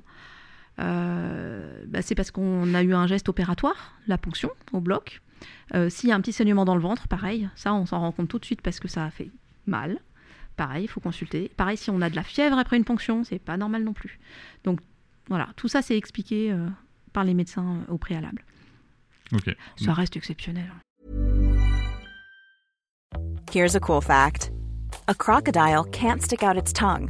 Euh, bah, c'est parce qu'on a eu un geste opératoire, la ponction au bloc. Euh, S'il y a un petit saignement dans le ventre, pareil, ça on s'en rend compte tout de suite parce que ça a fait mal. Pareil, il faut consulter. Pareil, si on a de la fièvre après une ponction, c'est pas normal non plus. Donc voilà, tout ça c'est expliqué euh, par les médecins euh, au préalable. Ok. Ça reste exceptionnel. Here's a cool fact a crocodile can't stick out its tongue.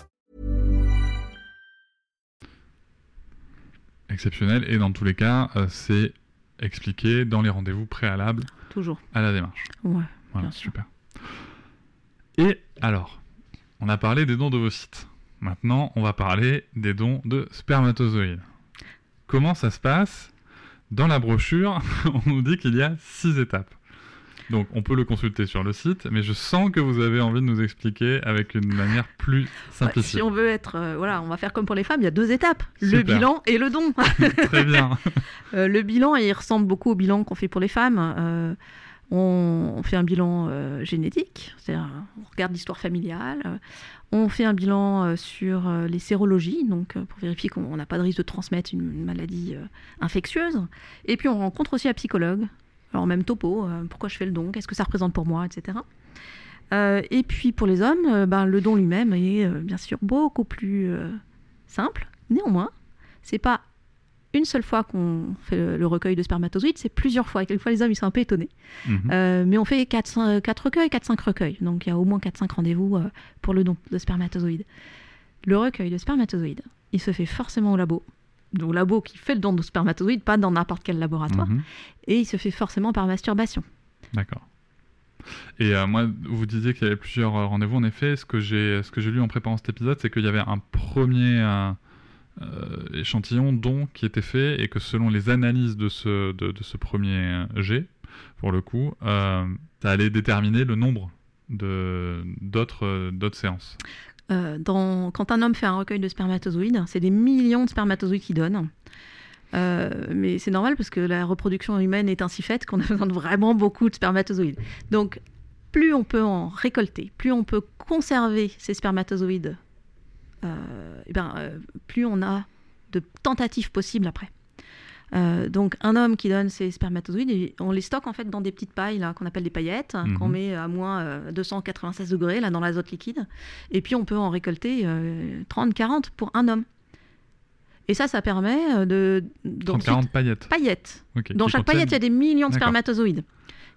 Exceptionnel. Et dans tous les cas, euh, c'est expliqué dans les rendez-vous préalables Toujours. à la démarche. Ouais. Voilà, Bien sûr. super. Et alors, on a parlé des dons d'ovocytes. Maintenant, on va parler des dons de spermatozoïdes. Comment ça se passe? Dans la brochure, on nous dit qu'il y a six étapes. Donc, on peut le consulter sur le site, mais je sens que vous avez envie de nous expliquer avec une manière plus simplifiée. si on veut être, euh, voilà, on va faire comme pour les femmes, il y a deux étapes le bilan et le don. Très bien. Euh, le bilan, il ressemble beaucoup au bilan qu'on fait pour les femmes. Euh, on, on fait un bilan génétique, c'est-à-dire on regarde l'histoire familiale. On fait un bilan sur les sérologies, donc pour vérifier qu'on n'a pas de risque de transmettre une, maladie infectieuse. Et puis on rencontre aussi un psychologue. Alors même topo, euh, pourquoi je fais le don, qu'est-ce que ça représente pour moi, etc. Euh, et puis pour les hommes, euh, ben, le don lui-même est euh, bien sûr beaucoup plus simple. Néanmoins, c'est pas une seule fois qu'on fait le, le recueil de spermatozoïdes, c'est plusieurs fois. Et quelquefois, les hommes, ils sont un peu étonnés. Mhm. Mais on fait 4, recueils, 4-5 recueils. Donc, il y a au moins 4-5 rendez-vous pour le don de spermatozoïdes. Le recueil de spermatozoïdes, il se fait forcément au labo. Au labo qui fait le don de spermatozoïdes, pas dans n'importe quel laboratoire. Mhm. Et il se fait forcément par masturbation. D'accord. Et euh, moi, vous disiez qu'il y avait plusieurs euh, rendez-vous. En effet, ce que j'ai, ce que j'ai lu en préparant cet épisode, c'est qu'il y avait un premier euh, euh, échantillon don qui était fait et que selon les analyses de ce, de, de ce premier jet, pour le coup, ça allait déterminer le nombre de, d'autres, d'autres séances. Euh, quand un homme fait un recueil de spermatozoïdes, c'est des millions de spermatozoïdes qu'il donne. Euh, mais c'est normal parce que la reproduction humaine est ainsi faite qu'on a vraiment beaucoup de spermatozoïdes. Donc, plus on peut en récolter, plus on peut conserver ces spermatozoïdes, euh, eh ben, plus on a de tentatives possibles après. Euh, donc, un homme qui donne ses spermatozoïdes, on les stocke en fait dans des petites pailles là qu'on appelle des paillettes, Mhm. qu'on met à moins euh, 296 degrés là dans l'azote liquide. Et puis on peut en récolter euh, 30, 40 pour un homme. Et ça, ça permet euh, de. 30, d'ensuite- 40 paillettes. paillettes. Dans qui chaque paillette, il y a des millions de spermatozoïdes.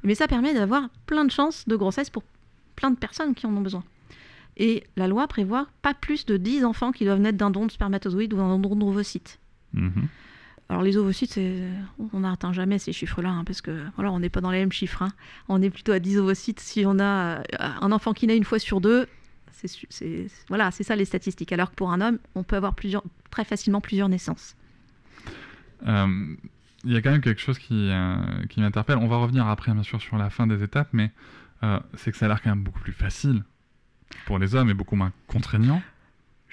Mais ça permet d'avoir plein de chances de grossesse pour plein de personnes qui en ont besoin. Et la loi prévoit pas plus de 10 enfants qui doivent naître d'un don de spermatozoïdes ou d'un don d'ovocytes. Mhm. Alors les ovocytes, on n'atteint jamais ces chiffres-là, hein, parce que voilà, on n'est pas dans les mêmes chiffres. hein. On est plutôt à 10 ovocytes. Si on a euh, un enfant qui naît une fois sur deux, c'est voilà, c'est ça les statistiques. Alors que pour un homme, on peut avoir plusieurs, très facilement plusieurs naissances. Euh, Il y a quand même quelque chose qui, euh, qui m'interpelle. On va revenir après, bien sûr, sur la fin des étapes, mais c'est que ça a l'air quand même beaucoup plus facile pour les hommes et beaucoup moins contraignant.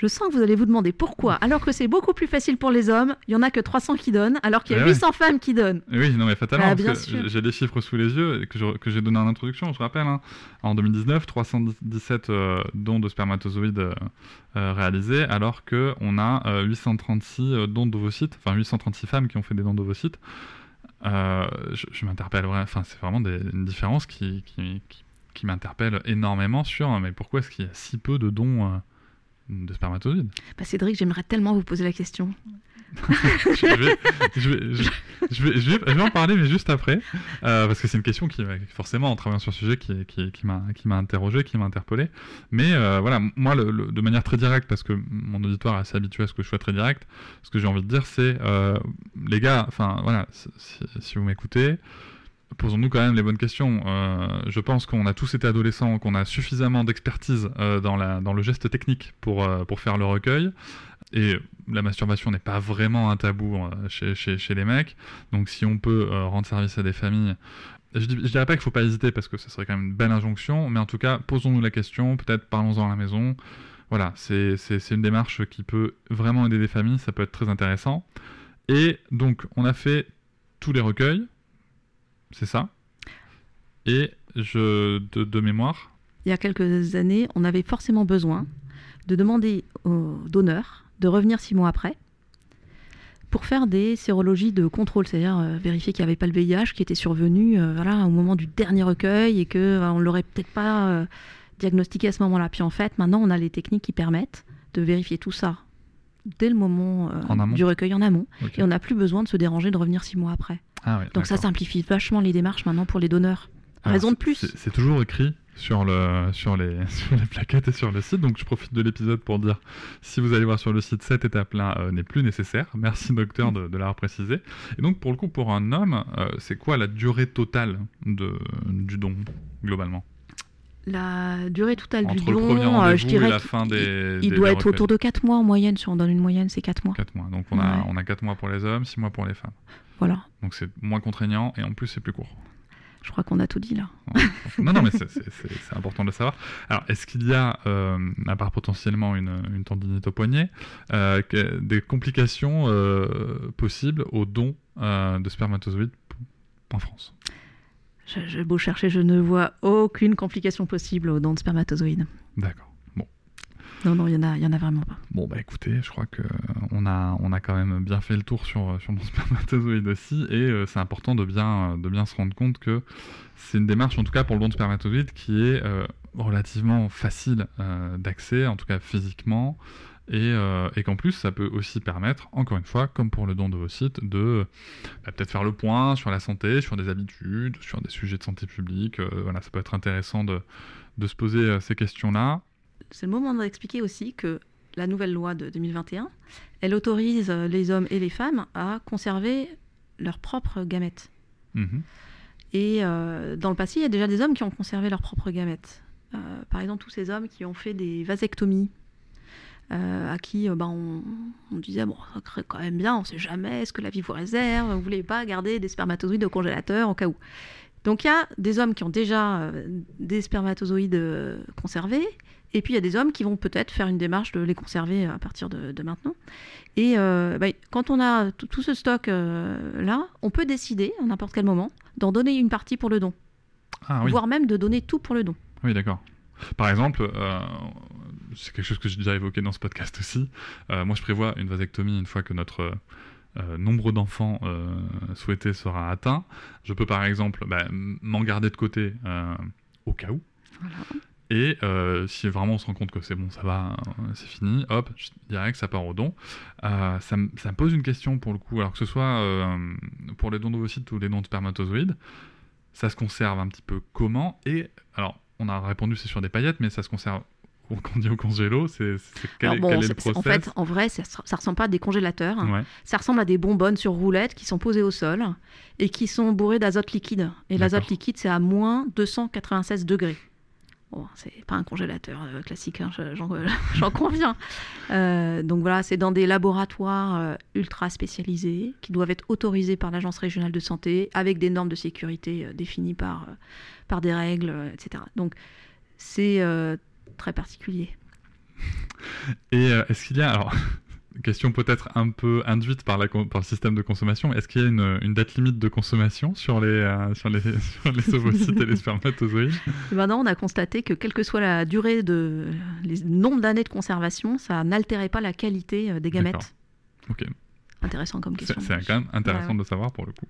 Je sens que vous allez vous demander pourquoi, alors que c'est beaucoup plus facile pour les hommes, il y en a que 300 qui donnent, alors qu'il y a Eh ouais. 800 femmes qui donnent. Et Oui, non, mais fatalement, Ah, parce bien que sûr. j'ai des chiffres sous les yeux que j'ai donné en introduction, je rappelle. hein. En 2019, 317 euh, dons de spermatozoïdes euh, euh, réalisés, alors qu'on a euh, 836 euh, dons d'ovocytes, enfin 836 femmes qui ont fait des dons d'ovocytes. Je je m'interpelle enfin, c'est vraiment des- une différence qui, qui, qui- qui m'interpelle énormément sur euh, mais pourquoi est-ce qu'il y a si peu de dons de spermatozoïdes Bah, Cédric, j'aimerais tellement vous poser la question. je, vais, en parler, mais juste après, euh, parce que c'est une question qui, m'a- forcément, en travaillant sur le sujet, qui, qui, qui m'a qui m'a interrogé, qui m'a interpellé. Mais euh, voilà, moi, le- le- de manière très directe, parce que mon auditoire est assez habitué à ce que je sois très direct, ce que j'ai envie de dire, c'est, euh, les gars, enfin, voilà, si vous m'écoutez, posons-nous quand même les bonnes questions. Euh, je pense qu'on a tous été adolescents, qu'on a suffisamment d'expertise euh, dans, le geste technique pour, euh, pour faire le recueil. Et la masturbation n'est pas vraiment un tabou chez, les mecs. Donc si on peut rendre service à des familles, je, je dirais pas qu'il faut pas hésiter parce que ce serait quand même une belle injonction, mais en tout cas, posons-nous la question, peut-être parlons-en à la maison. Voilà, c'est une démarche qui peut vraiment aider des familles, ça peut être très intéressant. Et donc, on a fait tous les recueils, c'est ça. Et je, de, de mémoire, Il y a quelques années, on avait forcément besoin de demander aux donneurs de revenir six mois après pour faire des sérologies de contrôle, c'est-à-dire euh, vérifier qu'il n'y avait pas le VIH qui était survenu euh, voilà, au moment du dernier recueil et qu'on ne l'aurait peut-être pas euh, diagnostiqué à ce moment-là. Puis en fait, maintenant, on a les techniques qui permettent de vérifier tout ça dès le moment euh, du recueil en amont. Et on n'a plus besoin de se déranger de revenir six mois après. Ah ouais, Donc ça simplifie vachement les démarches maintenant pour les donneurs. Alors, Raison de plus. c'est- C'est toujours écrit sur, le, sur, les, sur les plaquettes et sur le site, donc je profite de l'épisode pour dire si vous allez voir sur le site, cette étape-là euh, n'est plus nécessaire. Merci docteur de, de l'avoir précisé. Et donc pour le coup, pour un homme, euh, c'est quoi la durée totale de, du don globalement? La durée totale du Entre don, euh, je dirais la fin des. il des- doit des être autour de 4 mois en moyenne. Si on donne une moyenne, c'est 4 mois. 4 mois. Donc on a, on a 4 mois pour les hommes, 6 mois pour les femmes. Voilà. Donc c'est moins contraignant et en plus c'est plus court. Je crois qu'on a tout dit là. non, non, mais c'est- important de le savoir. Alors, est-ce qu'il y a, euh, à part potentiellement une, une tendinite au poignet, euh, des complications possibles au don de spermatozoïdes en France? J'ai beau chercher, je ne vois aucune complication possible au don de spermatozoïdes. D'accord. Non, non, il y en a, y en a vraiment pas. Bon, bah écoutez, je crois que on a, on a quand même bien fait le tour sur, sur mon spermatozoïde aussi, et euh, c'est important de bien, de bien se rendre compte que c'est une démarche, en tout cas pour le don de spermatozoïde, qui est euh, relativement facile euh, d'accès, en tout cas physiquement, et, euh, et qu'en plus ça peut aussi permettre, encore une fois, comme pour le don d'ovocytes, de bah, peut-être faire le point sur la santé, sur des habitudes, sur des sujets de santé publique. euh, voilà, ça peut être intéressant de, de se poser euh, ces questions-là. C'est le moment d'expliquer aussi que la nouvelle loi de 2021, elle autorise les hommes et les femmes à conserver leurs propres gamètes. Mhm. Et euh, dans le passé, il y a déjà des hommes qui ont conservé leurs propres gamètes. Euh, par exemple, tous ces hommes qui ont fait des vasectomies, euh, à qui euh, ben, on, on disait bon, ça serait quand même bien, on sait jamais, est-ce que la vie vous réserve, vous voulez pas garder des spermatozoïdes au congélateur au cas où. Donc il y a des hommes qui ont déjà euh, des spermatozoïdes euh, conservés, et puis il y a des hommes qui vont peut-être faire une démarche de les conserver à partir de, de maintenant. Et euh, ben, quand on a tout ce stock euh, là, on peut décider à n'importe quel moment d'en donner une partie pour le don, Ah oui. voire même de donner tout pour le don. Oui, d'accord. Par exemple, c'est quelque chose que j'ai déjà évoqué dans ce podcast aussi. Euh, moi, je prévois une vasectomie une fois que notre euh, nombre d'enfants euh, souhaités sera atteint. Je peux, par exemple, bah, m'en garder de côté au cas où. Voilà. Et euh, si vraiment on se rend compte que c'est bon, ça va, c'est fini, hop, je dirais que ça part au don. Euh, ça, me- ça me pose une question pour le coup, alors que ce soit euh, pour les dons d'ovocytes ou les dons de spermatozoïdes, ça se conserve un petit peu comment? Et alors, on a répondu c'est sur des paillettes, mais ça se conserve, au- quand on dit au congélo, c'est quel, est- bon, quel est le en fait, en vrai, ça, ça ressemble pas à des congélateurs. Ouais, Ça ressemble à des bonbonnes sur roulettes qui sont posées au sol et qui sont bourrées d'azote liquide. Et l'azote liquide, c'est à moins 296 degrés. Bon, c'est pas un congélateur euh, classique, hein, je- j'en conviens. Euh, donc voilà, c'est dans des laboratoires euh, ultra spécialisés qui doivent être autorisés par l'Agence régionale de santé avec des normes de sécurité définies par, par des règles, etc. Donc c'est très particulier. Et euh, est-ce qu'il y a, alors, question peut-être un peu induite par, la, par le système de consommation, est-ce qu'il y a une, une, date limite de consommation sur les, euh, sur les, sur les ovocytes et les spermatozoïdes? Maintenant, on a constaté que quelle que soit la durée de, les nombre d'années de conservation, ça n'altérait pas la qualité des gamètes. Ok. Intéressant comme question. C'est quand même intéressant ouais. de savoir pour le coup.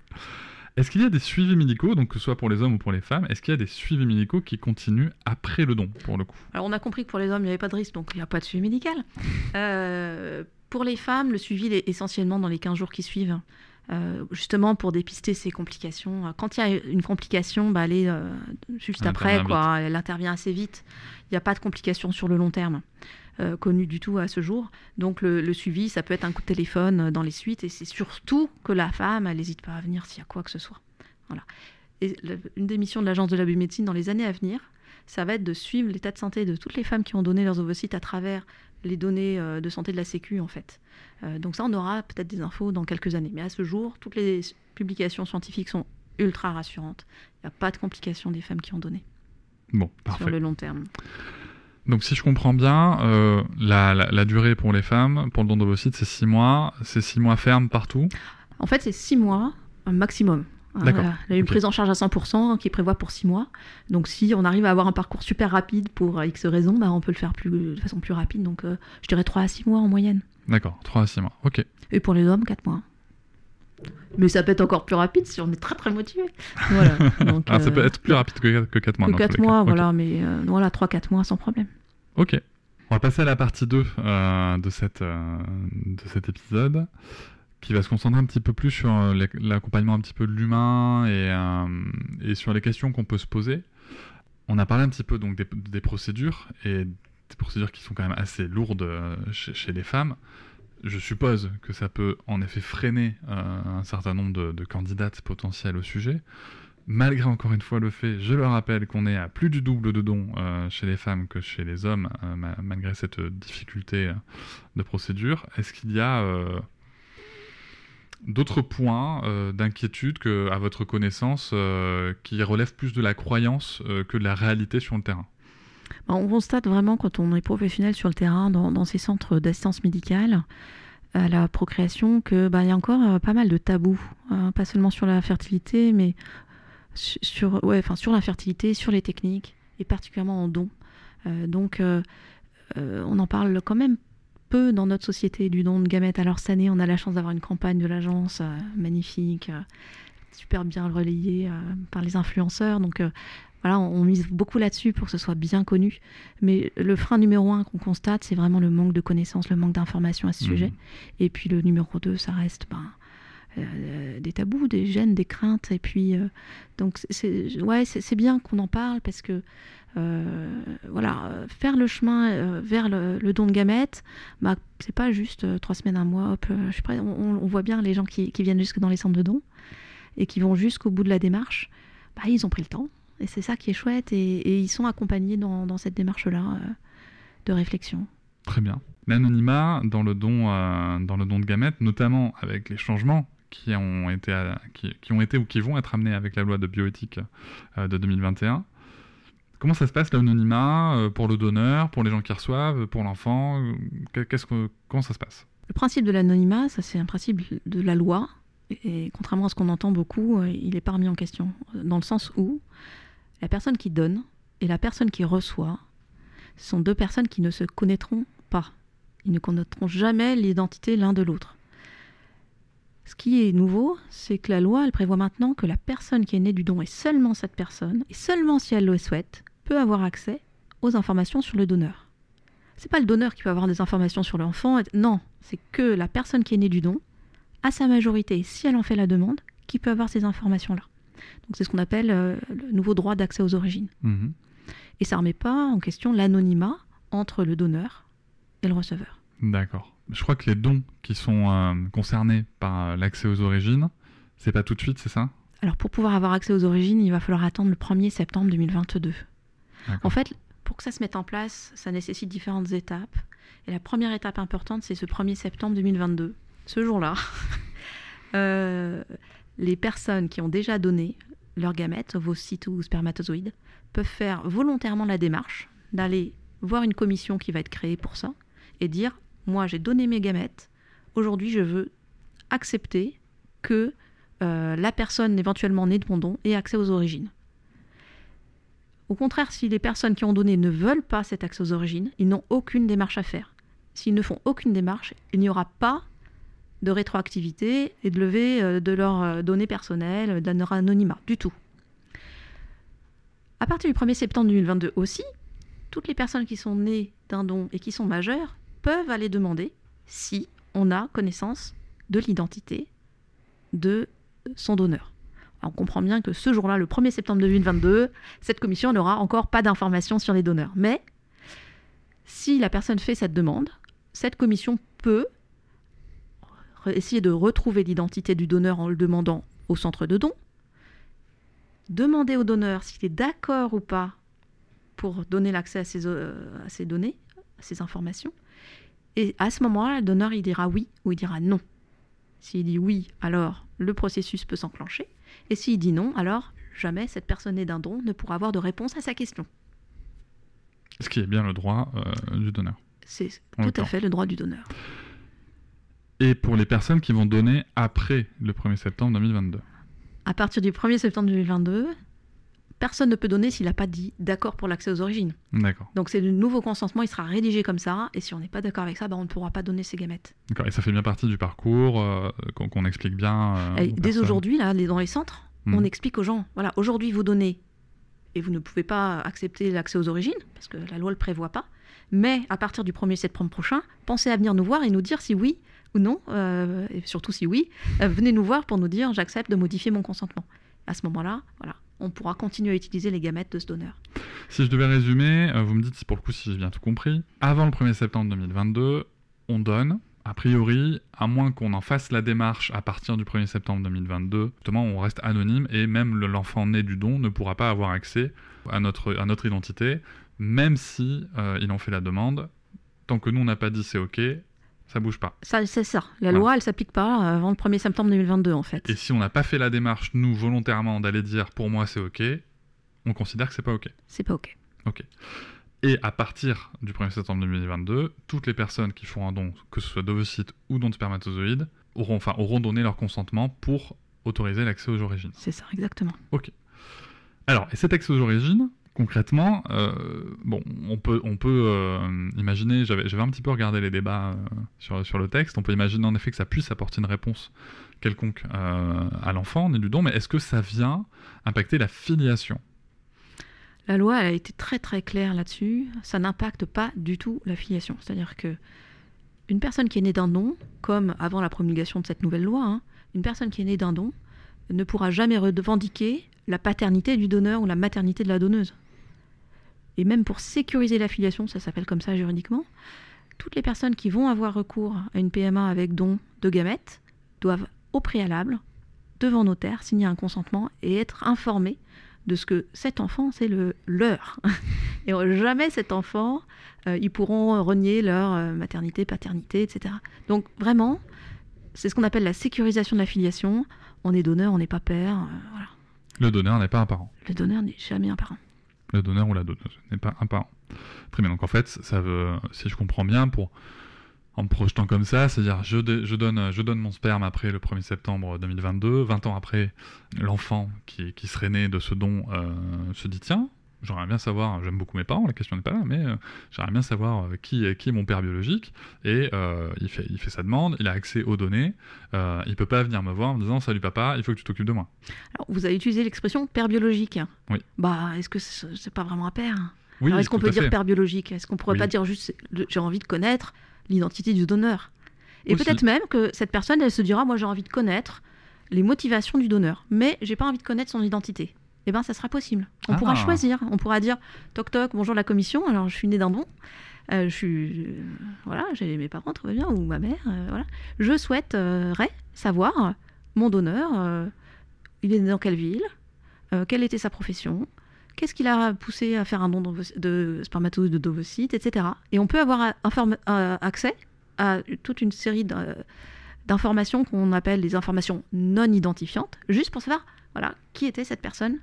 Est-ce qu'il y a des suivis médicaux, donc que ce soit pour les hommes ou pour les femmes, est-ce qu'il y a des suivis médicaux qui continuent après le don, pour le coup? Alors on a compris que pour les hommes, il n'y avait pas de risque, donc il n'y a pas de suivi médical. Euh, pour les femmes, le suivi est essentiellement dans les 15 jours qui suivent. Euh, justement pour dépister ces complications. Quand il y a une complication, bah, elle est euh, juste elle après, quoi. elle intervient assez vite. Il n'y a pas de complications sur le long terme. Euh, connu du tout à ce jour. Donc le, le, suivi, ça peut être un coup de téléphone dans les suites, et c'est surtout que la femme, elle n'hésite pas à venir s'il y a quoi que ce soit. Voilà. Et le, une des missions de l'agence de la biomédecine dans les années à venir, ça va être de suivre l'état de santé de toutes les femmes qui ont donné leurs ovocytes à travers les données euh, de santé de la Sécu, en fait. Euh, donc ça, on aura peut-être des infos dans quelques années. Mais à ce jour, toutes les publications scientifiques sont ultra rassurantes. Il n'y a pas de complications des femmes qui ont donné. Bon, parfait. Sur le long terme. Donc si je comprends bien, euh, la, la, la, durée pour les femmes, pour le don d'ovocytes, c'est 6 mois. C'est 6 mois ferme partout En fait, c'est 6 mois un maximum. D'accord. Il y a une okay. prise en charge à 100% qui prévoit pour 6 mois. Donc si on arrive à avoir un parcours super rapide pour X raisons, bah, on peut le faire plus, de façon plus rapide. Donc euh, je dirais 3 à 6 mois en moyenne. D'accord, 3 à 6 mois, ok. Et pour les hommes, 4 mois. Mais ça peut être encore plus rapide si on est très très motivé. Voilà. Donc, ah, ça peut être plus rapide que, que 4 mois. Que 4 mois, voilà, okay. mais euh, voilà, 3-4 mois sans problème. Ok. On va passer à la partie 2 euh, de, cette, euh, de cet épisode qui va se concentrer un petit peu plus sur euh, l'accompagnement un petit peu de l'humain et, euh, et, sur les questions qu'on peut se poser. On a parlé un petit peu donc des, des, procédures et des procédures qui sont quand même assez lourdes euh, chez, chez les femmes. Je suppose que ça peut en effet freiner un certain nombre de, candidates potentielles au sujet. Malgré encore une fois le fait, je le rappelle, qu'on est à plus du double de dons euh, chez les femmes que chez les hommes, euh, malgré cette difficulté euh, de procédure, est-ce qu'il y a d'autres points d'inquiétude à votre connaissance, qui relèvent plus de la croyance que de la réalité sur le terrain? On constate vraiment quand on est professionnel sur le terrain, dans, ces centres d'assistance médicale, à la procréation, qu'il bah, y a encore pas mal de tabous, hein, pas seulement sur la fertilité, mais sur, sur l'infertilité, sur les techniques, et particulièrement en dons. Euh, donc, euh, euh, on en parle quand même peu dans notre société du don de gamètes. Alors, cette année, on a la chance d'avoir une campagne de l'agence euh, magnifique, euh, super bien relayée euh, par les influenceurs. Voilà, on, mise beaucoup là-dessus pour que ce soit bien connu. Mais le frein numéro un qu'on constate, c'est vraiment le manque de connaissances, le manque d'informations à ce mmh. sujet. Et puis, le numéro deux, ça reste... Ben, euh, des tabous, des gènes, des craintes. Et puis, euh, donc, c'est ouais, c'est bien qu'on en parle parce que, euh, voilà, faire le chemin vers le, le, don de gamètes, bah, c'est pas juste trois semaines, un mois, hop, je. On, on, voit bien les gens qui, qui, viennent jusque dans les centres de dons et qui vont jusqu'au bout de la démarche, bah, ils ont pris le temps. Et c'est ça qui est chouette. Et, et ils sont accompagnés dans, dans cette démarche-là de réflexion. Très bien. L'anonymat dans le don, euh, dans le don de gamètes, notamment avec les changements qui ont été, qui, qui, ont été ou qui vont être amenés avec la loi de bioéthique euh, de 2021. Comment ça se passe l'anonymat euh, pour le donneur, pour les gens qui reçoivent, pour l'enfant? Qu'est-ce que comment ça se passe? Le principe de l'anonymat, ça c'est un principe de la loi et, et contrairement à ce qu'on entend beaucoup, euh, il n'est pas remis en question dans le sens où la personne qui donne et la personne qui reçoit sont deux personnes qui ne se connaîtront pas. Ils ne connaîtront jamais l'identité l'un de l'autre. Ce qui est nouveau, c'est que la loi, prévoit maintenant que la personne qui est née du don, et seulement cette personne, et seulement si elle le souhaite, peut avoir accès aux informations sur le donneur. C'est pas le donneur qui peut avoir des informations sur l'enfant, non, c'est que la personne qui est née du don, à sa majorité, si elle en fait la demande, qui peut avoir ces informations-là. Donc c'est ce qu'on appelle euh, le nouveau droit d'accès aux origines. Mmh. Et ça ne remet pas en question l'anonymat entre le donneur et le receveur. D'accord je crois que les dons qui sont euh, concernés par l'accès aux origines, c'est pas tout de suite, c'est ça? Alors pour pouvoir avoir accès aux origines, il va falloir attendre le 1er septembre 2022. En fait, pour que ça se mette en place, ça nécessite différentes étapes. Et la première étape importante, c'est ce 1er septembre 2022. Ce jour-là, euh, les personnes qui ont déjà donné leurs gamètes, ovocytes ou spermatozoïdes, peuvent faire volontairement la démarche d'aller voir une commission qui va être créée pour ça et dire moi j'ai donné mes gamètes, aujourd'hui je veux accepter que euh, la personne éventuellement née de mon don ait accès aux origines. Au contraire, si les personnes qui ont donné ne veulent pas cet accès aux origines, ils n'ont aucune démarche à faire. S'ils ne font aucune démarche, il n'y aura pas de rétroactivité et de levée euh, de leurs euh, données personnelles, de anonymat, du tout. À partir du 1er septembre 2022 aussi, toutes les personnes qui sont nées d'un don et qui sont majeures peuvent aller demander si on a connaissance de l'identité de son donneur. on comprend bien que ce jour-là, le 1er septembre 2022, cette commission n'aura encore pas d'informations sur les donneurs. Mais si la personne fait cette demande, cette commission peut essayer de retrouver l'identité du donneur en le demandant au centre de don, demander au donneur s'il est d'accord ou pas pour donner l'accès à, ces, euh, à ces données, à ces informations. Et à ce moment-là, le donneur, il dira oui ou il dira non. S'il dit oui, alors le processus peut s'enclencher. Et s'il dit non, alors jamais cette personne née d'un don ne pourra avoir de réponse à sa question. Ce qui est bien le droit euh, du donneur. C'est tout à fait le droit du donneur. Et pour les personnes qui vont donner après le 1er septembre 2022 À partir du 1er septembre 2022, personne ne peut donner s'il n'a pas dit d'accord pour l'accès aux origines. D'accord. Donc c'est le nouveau consentement, il sera rédigé comme ça, et si on n'est pas d'accord avec ça, bah, on ne pourra pas donner ses gamètes. D'accord, et ça fait bien partie du parcours euh, qu'on explique bien. Euh, dès aujourd'hui, là, dans les centres, on hmm. explique aux gens, voilà, aujourd'hui vous donnez, et vous ne pouvez pas accepter l'accès aux origines, parce que la loi ne le prévoit pas, mais à partir du 1er septembre prochain, pensez à venir nous voir et nous dire si oui, ou non, euh, et surtout si oui, euh, venez nous voir pour nous dire j'accepte de modifier mon consentement. À ce moment-là, voilà, on pourra continuer à utiliser les gamètes de ce donneur. Si je devais résumer, euh, vous me dites pour le coup si j'ai bien tout compris. Avant le 1er septembre 2022, on donne. A priori, à moins qu'on en fasse la démarche à partir du 1er septembre 2022, justement, on reste anonyme et même l'enfant né du don ne pourra pas avoir accès à notre, à notre identité, même si il en fait la demande. Tant que nous, on n'a pas dit c'est OK, ça bouge pas. Ça, c'est ça. La loi, elle s'applique pas avant le 1er septembre 2022, en fait. Et si on n'a pas fait la démarche, nous, volontairement, d'aller dire pour moi c'est OK, on considère que c'est pas OK. C'est pas OK. OK. Et à partir du 1er septembre 2022, toutes les personnes qui font un don, que ce soit d'ovocytes ou don de spermatozoïdes, auront, enfin, auront donné leur consentement pour autoriser l'accès aux origines. C'est ça, exactement. OK. Alors, et cet accès aux origines, concrètement, euh, on peut, euh, imaginer, j'avais, un petit peu regardé les débats euh, sur, sur le texte, on peut imaginer en effet que ça puisse apporter une réponse quelconque à l'enfant né du don, mais est-ce que ça vient impacter la filiation? La loi a été très très claire là-dessus, ça n'impacte pas du tout la filiation. C'est-à-dire que une personne qui est née d'un don, comme avant la promulgation de cette nouvelle loi, hein, une personne qui est née d'un don ne pourra jamais revendiquer la paternité du donneur ou la maternité de la donneuse et même pour sécuriser l'affiliation, ça s'appelle comme ça juridiquement, toutes les personnes qui vont avoir recours à une PMA avec don de gamètes doivent au préalable, devant notaire, signer un consentement et être informées de ce que cet enfant, c'est le leur. et jamais cet enfant, euh, ils pourront renier leur euh, maternité, paternité, etc. Donc vraiment, c'est ce qu'on appelle la sécurisation de l'affiliation. On est donneur, on n'est pas père. Euh, voilà. Le donneur n'est pas un parent. Le donneur n'est jamais un parent le donneur ou la donneuse, n'est pas un parent. Très bien, donc en fait, ça si je comprends bien, pour en me projetant comme ça, c'est-à-dire je, je, donne, je donne mon sperme après le 1er septembre 2022, 20 ans après, l'enfant qui, qui, serait né de ce don euh, se dit tiens, j'aimerais bien savoir, j'aime beaucoup mes parents, la question n'est pas là, mais euh, j'aimerais bien savoir euh, qui, est, qui est mon père biologique. Et euh, il, fait, il fait sa demande, il a accès aux données, euh, il peut pas venir me voir en me disant Salut papa, il faut que tu t'occupes de moi. Alors, vous avez utilisé l'expression père biologique. Oui. Bah, est-ce que c'est pas vraiment un père? Oui, Est-ce qu'on peut dire père biologique? Est-ce qu'on pourrait pas dire juste j'ai envie de connaître l'identité du donneur? Et peut-être même que cette personne, elle se dira Moi, j'ai envie de connaître les motivations du donneur, mais j'ai pas envie de connaître son identité eh ben, ça sera possible. On pourra ah. choisir. On pourra dire toc toc, bonjour la commission. Alors, je suis né d'un don. Euh, je suis. Euh, voilà, j'ai mes parents, tout va bien, ou ma mère. Euh, voilà. Je souhaiterais savoir mon donneur. il est né dans quelle ville Quelle était sa profession Qu'est-ce qui l'a poussé à faire un don de spermatozoïdes, de d'ovocytes, etc. Et on peut avoir accès à toute une série d'informations qu'on appelle des informations non identifiantes, juste pour savoir voilà, qui était cette personne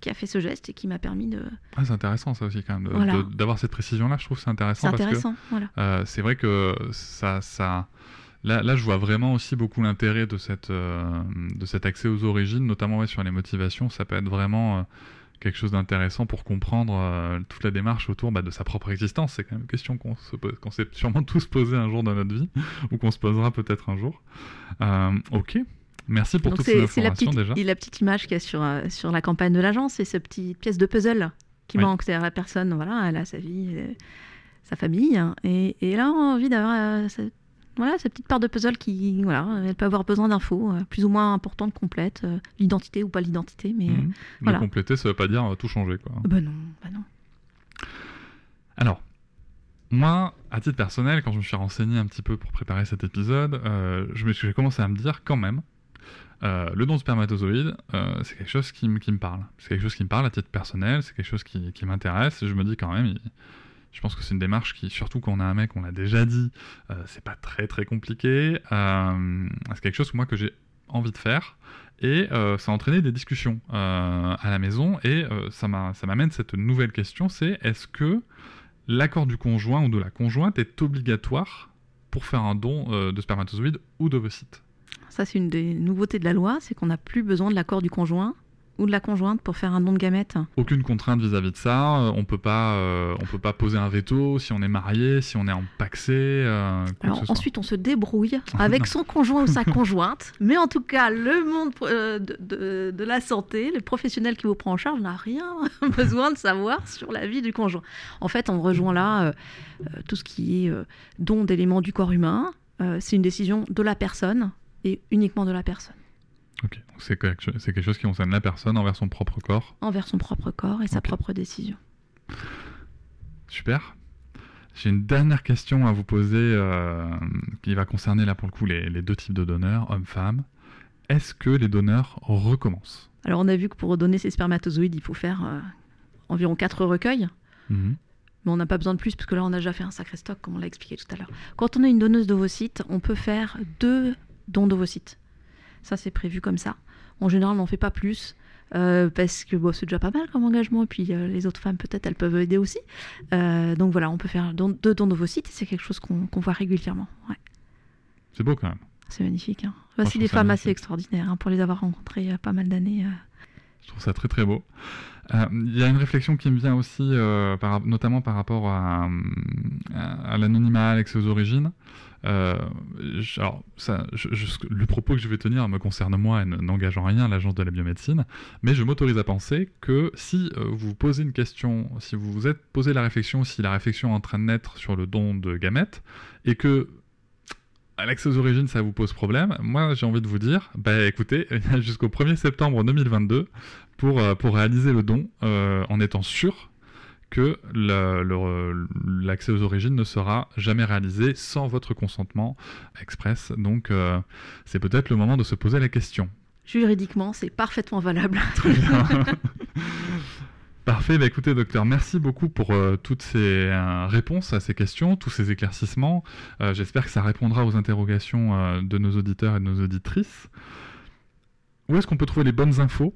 qui a fait ce geste et qui m'a permis de. Ah, c'est intéressant ça aussi quand même, Voilà. d'avoir cette précision-là, je trouve c'est intéressant C'est parce intéressant, voilà. euh, c'est vrai que ça, ça, là, là, je vois vraiment aussi beaucoup l'intérêt de cette, euh, de cet accès aux origines, notamment ouais, sur les motivations, ça peut être vraiment euh, quelque chose d'intéressant pour comprendre toute la démarche autour bah, de sa propre existence. C'est quand même une question qu'on se pose- qu'on s'est sûrement tous posé un jour dans notre vie, ou qu'on se posera peut-être un jour. Ok, merci pour Donc toutes ces la informations petite, déjà. et la petite image qu'il y a sur, euh, sur la campagne de l'agence, c'est cette petite pièce de puzzle qui Oui. manque. C'est-à-dire la personne, voilà, elle a sa vie, euh, sa famille, hein, et, et elle a envie d'avoir euh, cette, voilà, cette petite part de puzzle qui, voilà, elle peut avoir besoin d'infos euh, plus ou moins importantes, complètes, euh, l'identité ou pas l'identité, mais... euh, Mhm. voilà. Compléter, ça veut pas dire euh, tout changer. Quoi. bah non, bah non. Alors, moi, à titre personnel, quand je me suis renseigné un petit peu pour préparer cet épisode, euh, je me suis- j'ai commencé à me dire quand même, euh, le don de spermatozoïde, euh, c'est quelque chose qui, me- parle. C'est quelque chose qui me parle à titre personnel, c'est quelque chose qui, m'intéresse, je me dis quand même, je pense que c'est une démarche qui, surtout quand on a un mec, on l'a déjà dit, euh, c'est pas très très compliqué, c'est quelque chose moi que j'ai envie de faire. Et ça a entraîné des discussions à la maison, et ça m'a- ça m'amène cette nouvelle question, c'est est-ce que l'accord du conjoint ou de la conjointe est obligatoire pour faire un don de spermatozoïdes ou d'ovocytes? Ça, c'est une des nouveautés de la loi, c'est qu'on n'a plus besoin de l'accord du conjoint ou de la conjointe pour faire un don de gamètes. Aucune contrainte vis-à-vis de ça, euh, on peut pas, euh, on peut pas poser un veto si on est marié, si on est en paxé, euh, Alors soit. ensuite, on se débrouille avec son conjoint ou sa conjointe, mais en tout cas, le monde euh, de, de- de la santé, le professionnel qui vous prend en charge n'a rien besoin de savoir sur la vie du conjoint. En fait, on rejoint là tout ce qui est don d'éléments du corps humain. C'est une décision de la personne et uniquement de la personne, Ok, c'est quelque, chose qui concerne la personne envers son propre corps. envers son propre corps et sa propre décision. Super. J'ai une dernière question à vous poser euh, qui va concerner là pour le coup les, les deux types de donneurs, hommes-femmes. Est-ce que les donneurs recommencent? Alors, on a vu que pour donner ces spermatozoïdes, il faut faire euh, environ 4 recueils. Mhm. Mais on n'a pas besoin de plus, parce que là, on a déjà fait un sacré stock, comme on l'a expliqué tout à l'heure. Quand on a une donneuse d'ovocytes, on peut faire deux dons d'ovocytes. Ça, c'est prévu comme ça. En général, on n'en fait pas plus, euh, parce que bon, c'est déjà pas mal comme engagement, et puis euh, les autres femmes, peut-être, elles peuvent aider aussi. Euh, donc voilà, on peut faire don- deux dons d'ovocytes, et c'est quelque chose qu'on voit régulièrement. Ouais, C'est beau quand même. c'est magnifique. Hein. Voici je des trouve ça femmes assez extraordinaires, hein, pour les avoir rencontrées il y a pas mal d'années. Je trouve ça très très beau. Il y a une réflexion qui me vient aussi, par- notamment par rapport à, à, à l'anonymat, à l'accès aux origines. Euh, alors, le propos que je vais tenir me concerne moi et ne- n'engage en rien l'agence de la biomédecine, mais je m'autorise à penser que si euh, vous posez une question, si vous vous êtes posé la réflexion, si la réflexion est en train de naître sur le don de gamètes, et que à l'accès aux origines, ça vous pose problème. Moi, j'ai envie de vous dire, bah écoutez, jusqu'au 1er septembre 2022 pour, euh, pour réaliser le don en étant sûr que l'accès aux origines ne sera jamais réalisé sans votre consentement express. Donc, euh, c'est peut-être le moment de se poser la question. Juridiquement, c'est parfaitement valable. Très bien. Parfait, bah écoutez docteur, merci beaucoup pour euh, toutes ces euh, réponses à ces questions, tous ces éclaircissements. J'espère que ça répondra aux interrogations de nos auditeurs et de nos auditrices. Où est-ce qu'on peut trouver les bonnes infos?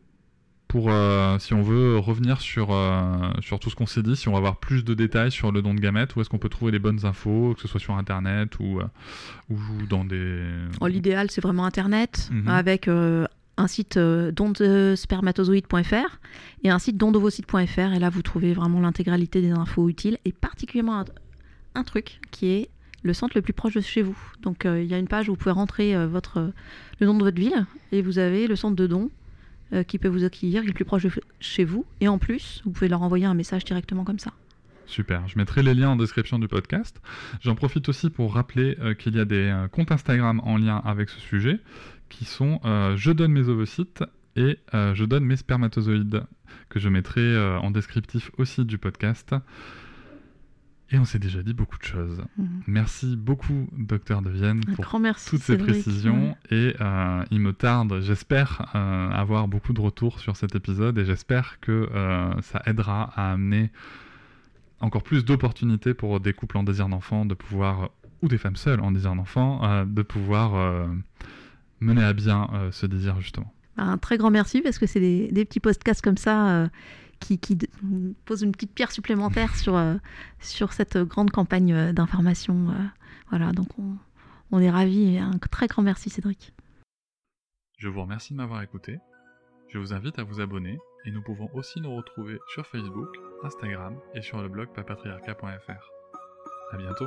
Pour, euh, si on veut revenir sur, euh, sur tout ce qu'on s'est dit, si on va avoir plus de détails sur le don de gamètes, où est-ce qu'on peut trouver les bonnes infos, que ce soit sur Internet ou, euh, ou dans des... L'idéal, c'est vraiment Internet, Mhm. avec un site dondespermatozoïdes.fr et un site dondovocytes.fr. Et là, vous trouvez vraiment l'intégralité des infos utiles, et particulièrement un, un truc qui est le centre le plus proche de chez vous. Donc, euh, il y a une page où vous pouvez rentrer euh, votre, le nom de votre ville, et vous avez le centre de don euh, qui peut vous accueillir, qui est le plus proche de chez vous. Et en plus, vous pouvez leur envoyer un message directement comme ça. Super, je mettrai les liens en description du podcast. J'en profite aussi pour rappeler euh, qu'il y a des euh, comptes Instagram en lien avec ce sujet, qui sont Je donne mes ovocytes et Je donne mes spermatozoïdes, que je mettrai en descriptif aussi du podcast. Et on s'est déjà dit beaucoup de choses. Mhm. Merci beaucoup, docteur de Vienne, Un pour merci. toutes ces précisions et euh, il me tarde, j'espère, euh, avoir beaucoup de retours sur cet épisode et j'espère que euh, ça aidera à amener encore plus d'opportunités pour des couples en désir d'enfant de pouvoir, ou des femmes seules en désir d'enfant, de pouvoir mener à bien ce désir justement. Bah, un très grand merci parce que c'est des, des petits podcasts comme ça qui, posent une petite pierre supplémentaire sur, sur cette grande campagne d'information. voilà, donc on, on est ravis et un très grand merci Cédric. Je vous remercie de m'avoir écouté. Je vous invite à vous abonner et nous pouvons aussi nous retrouver sur Facebook, Instagram et sur le blog papatriarca.fr. À bientôt.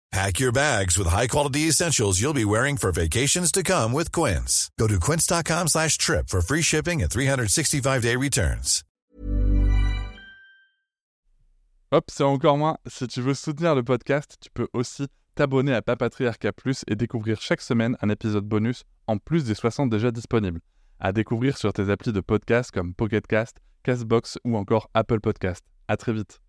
Pack your bags with high-quality essentials you'll be wearing for vacations to come with Quince. Go to quince.com slash trip for free shipping and 365-day returns. Hop, c'est encore moins. Si tu veux soutenir le podcast, tu peux aussi t'abonner à Papatriarca Plus et découvrir chaque semaine un épisode bonus en plus des 60 déjà disponibles. À découvrir sur tes applis de podcast comme Pocketcast, Castbox ou encore Apple Podcast. À très vite.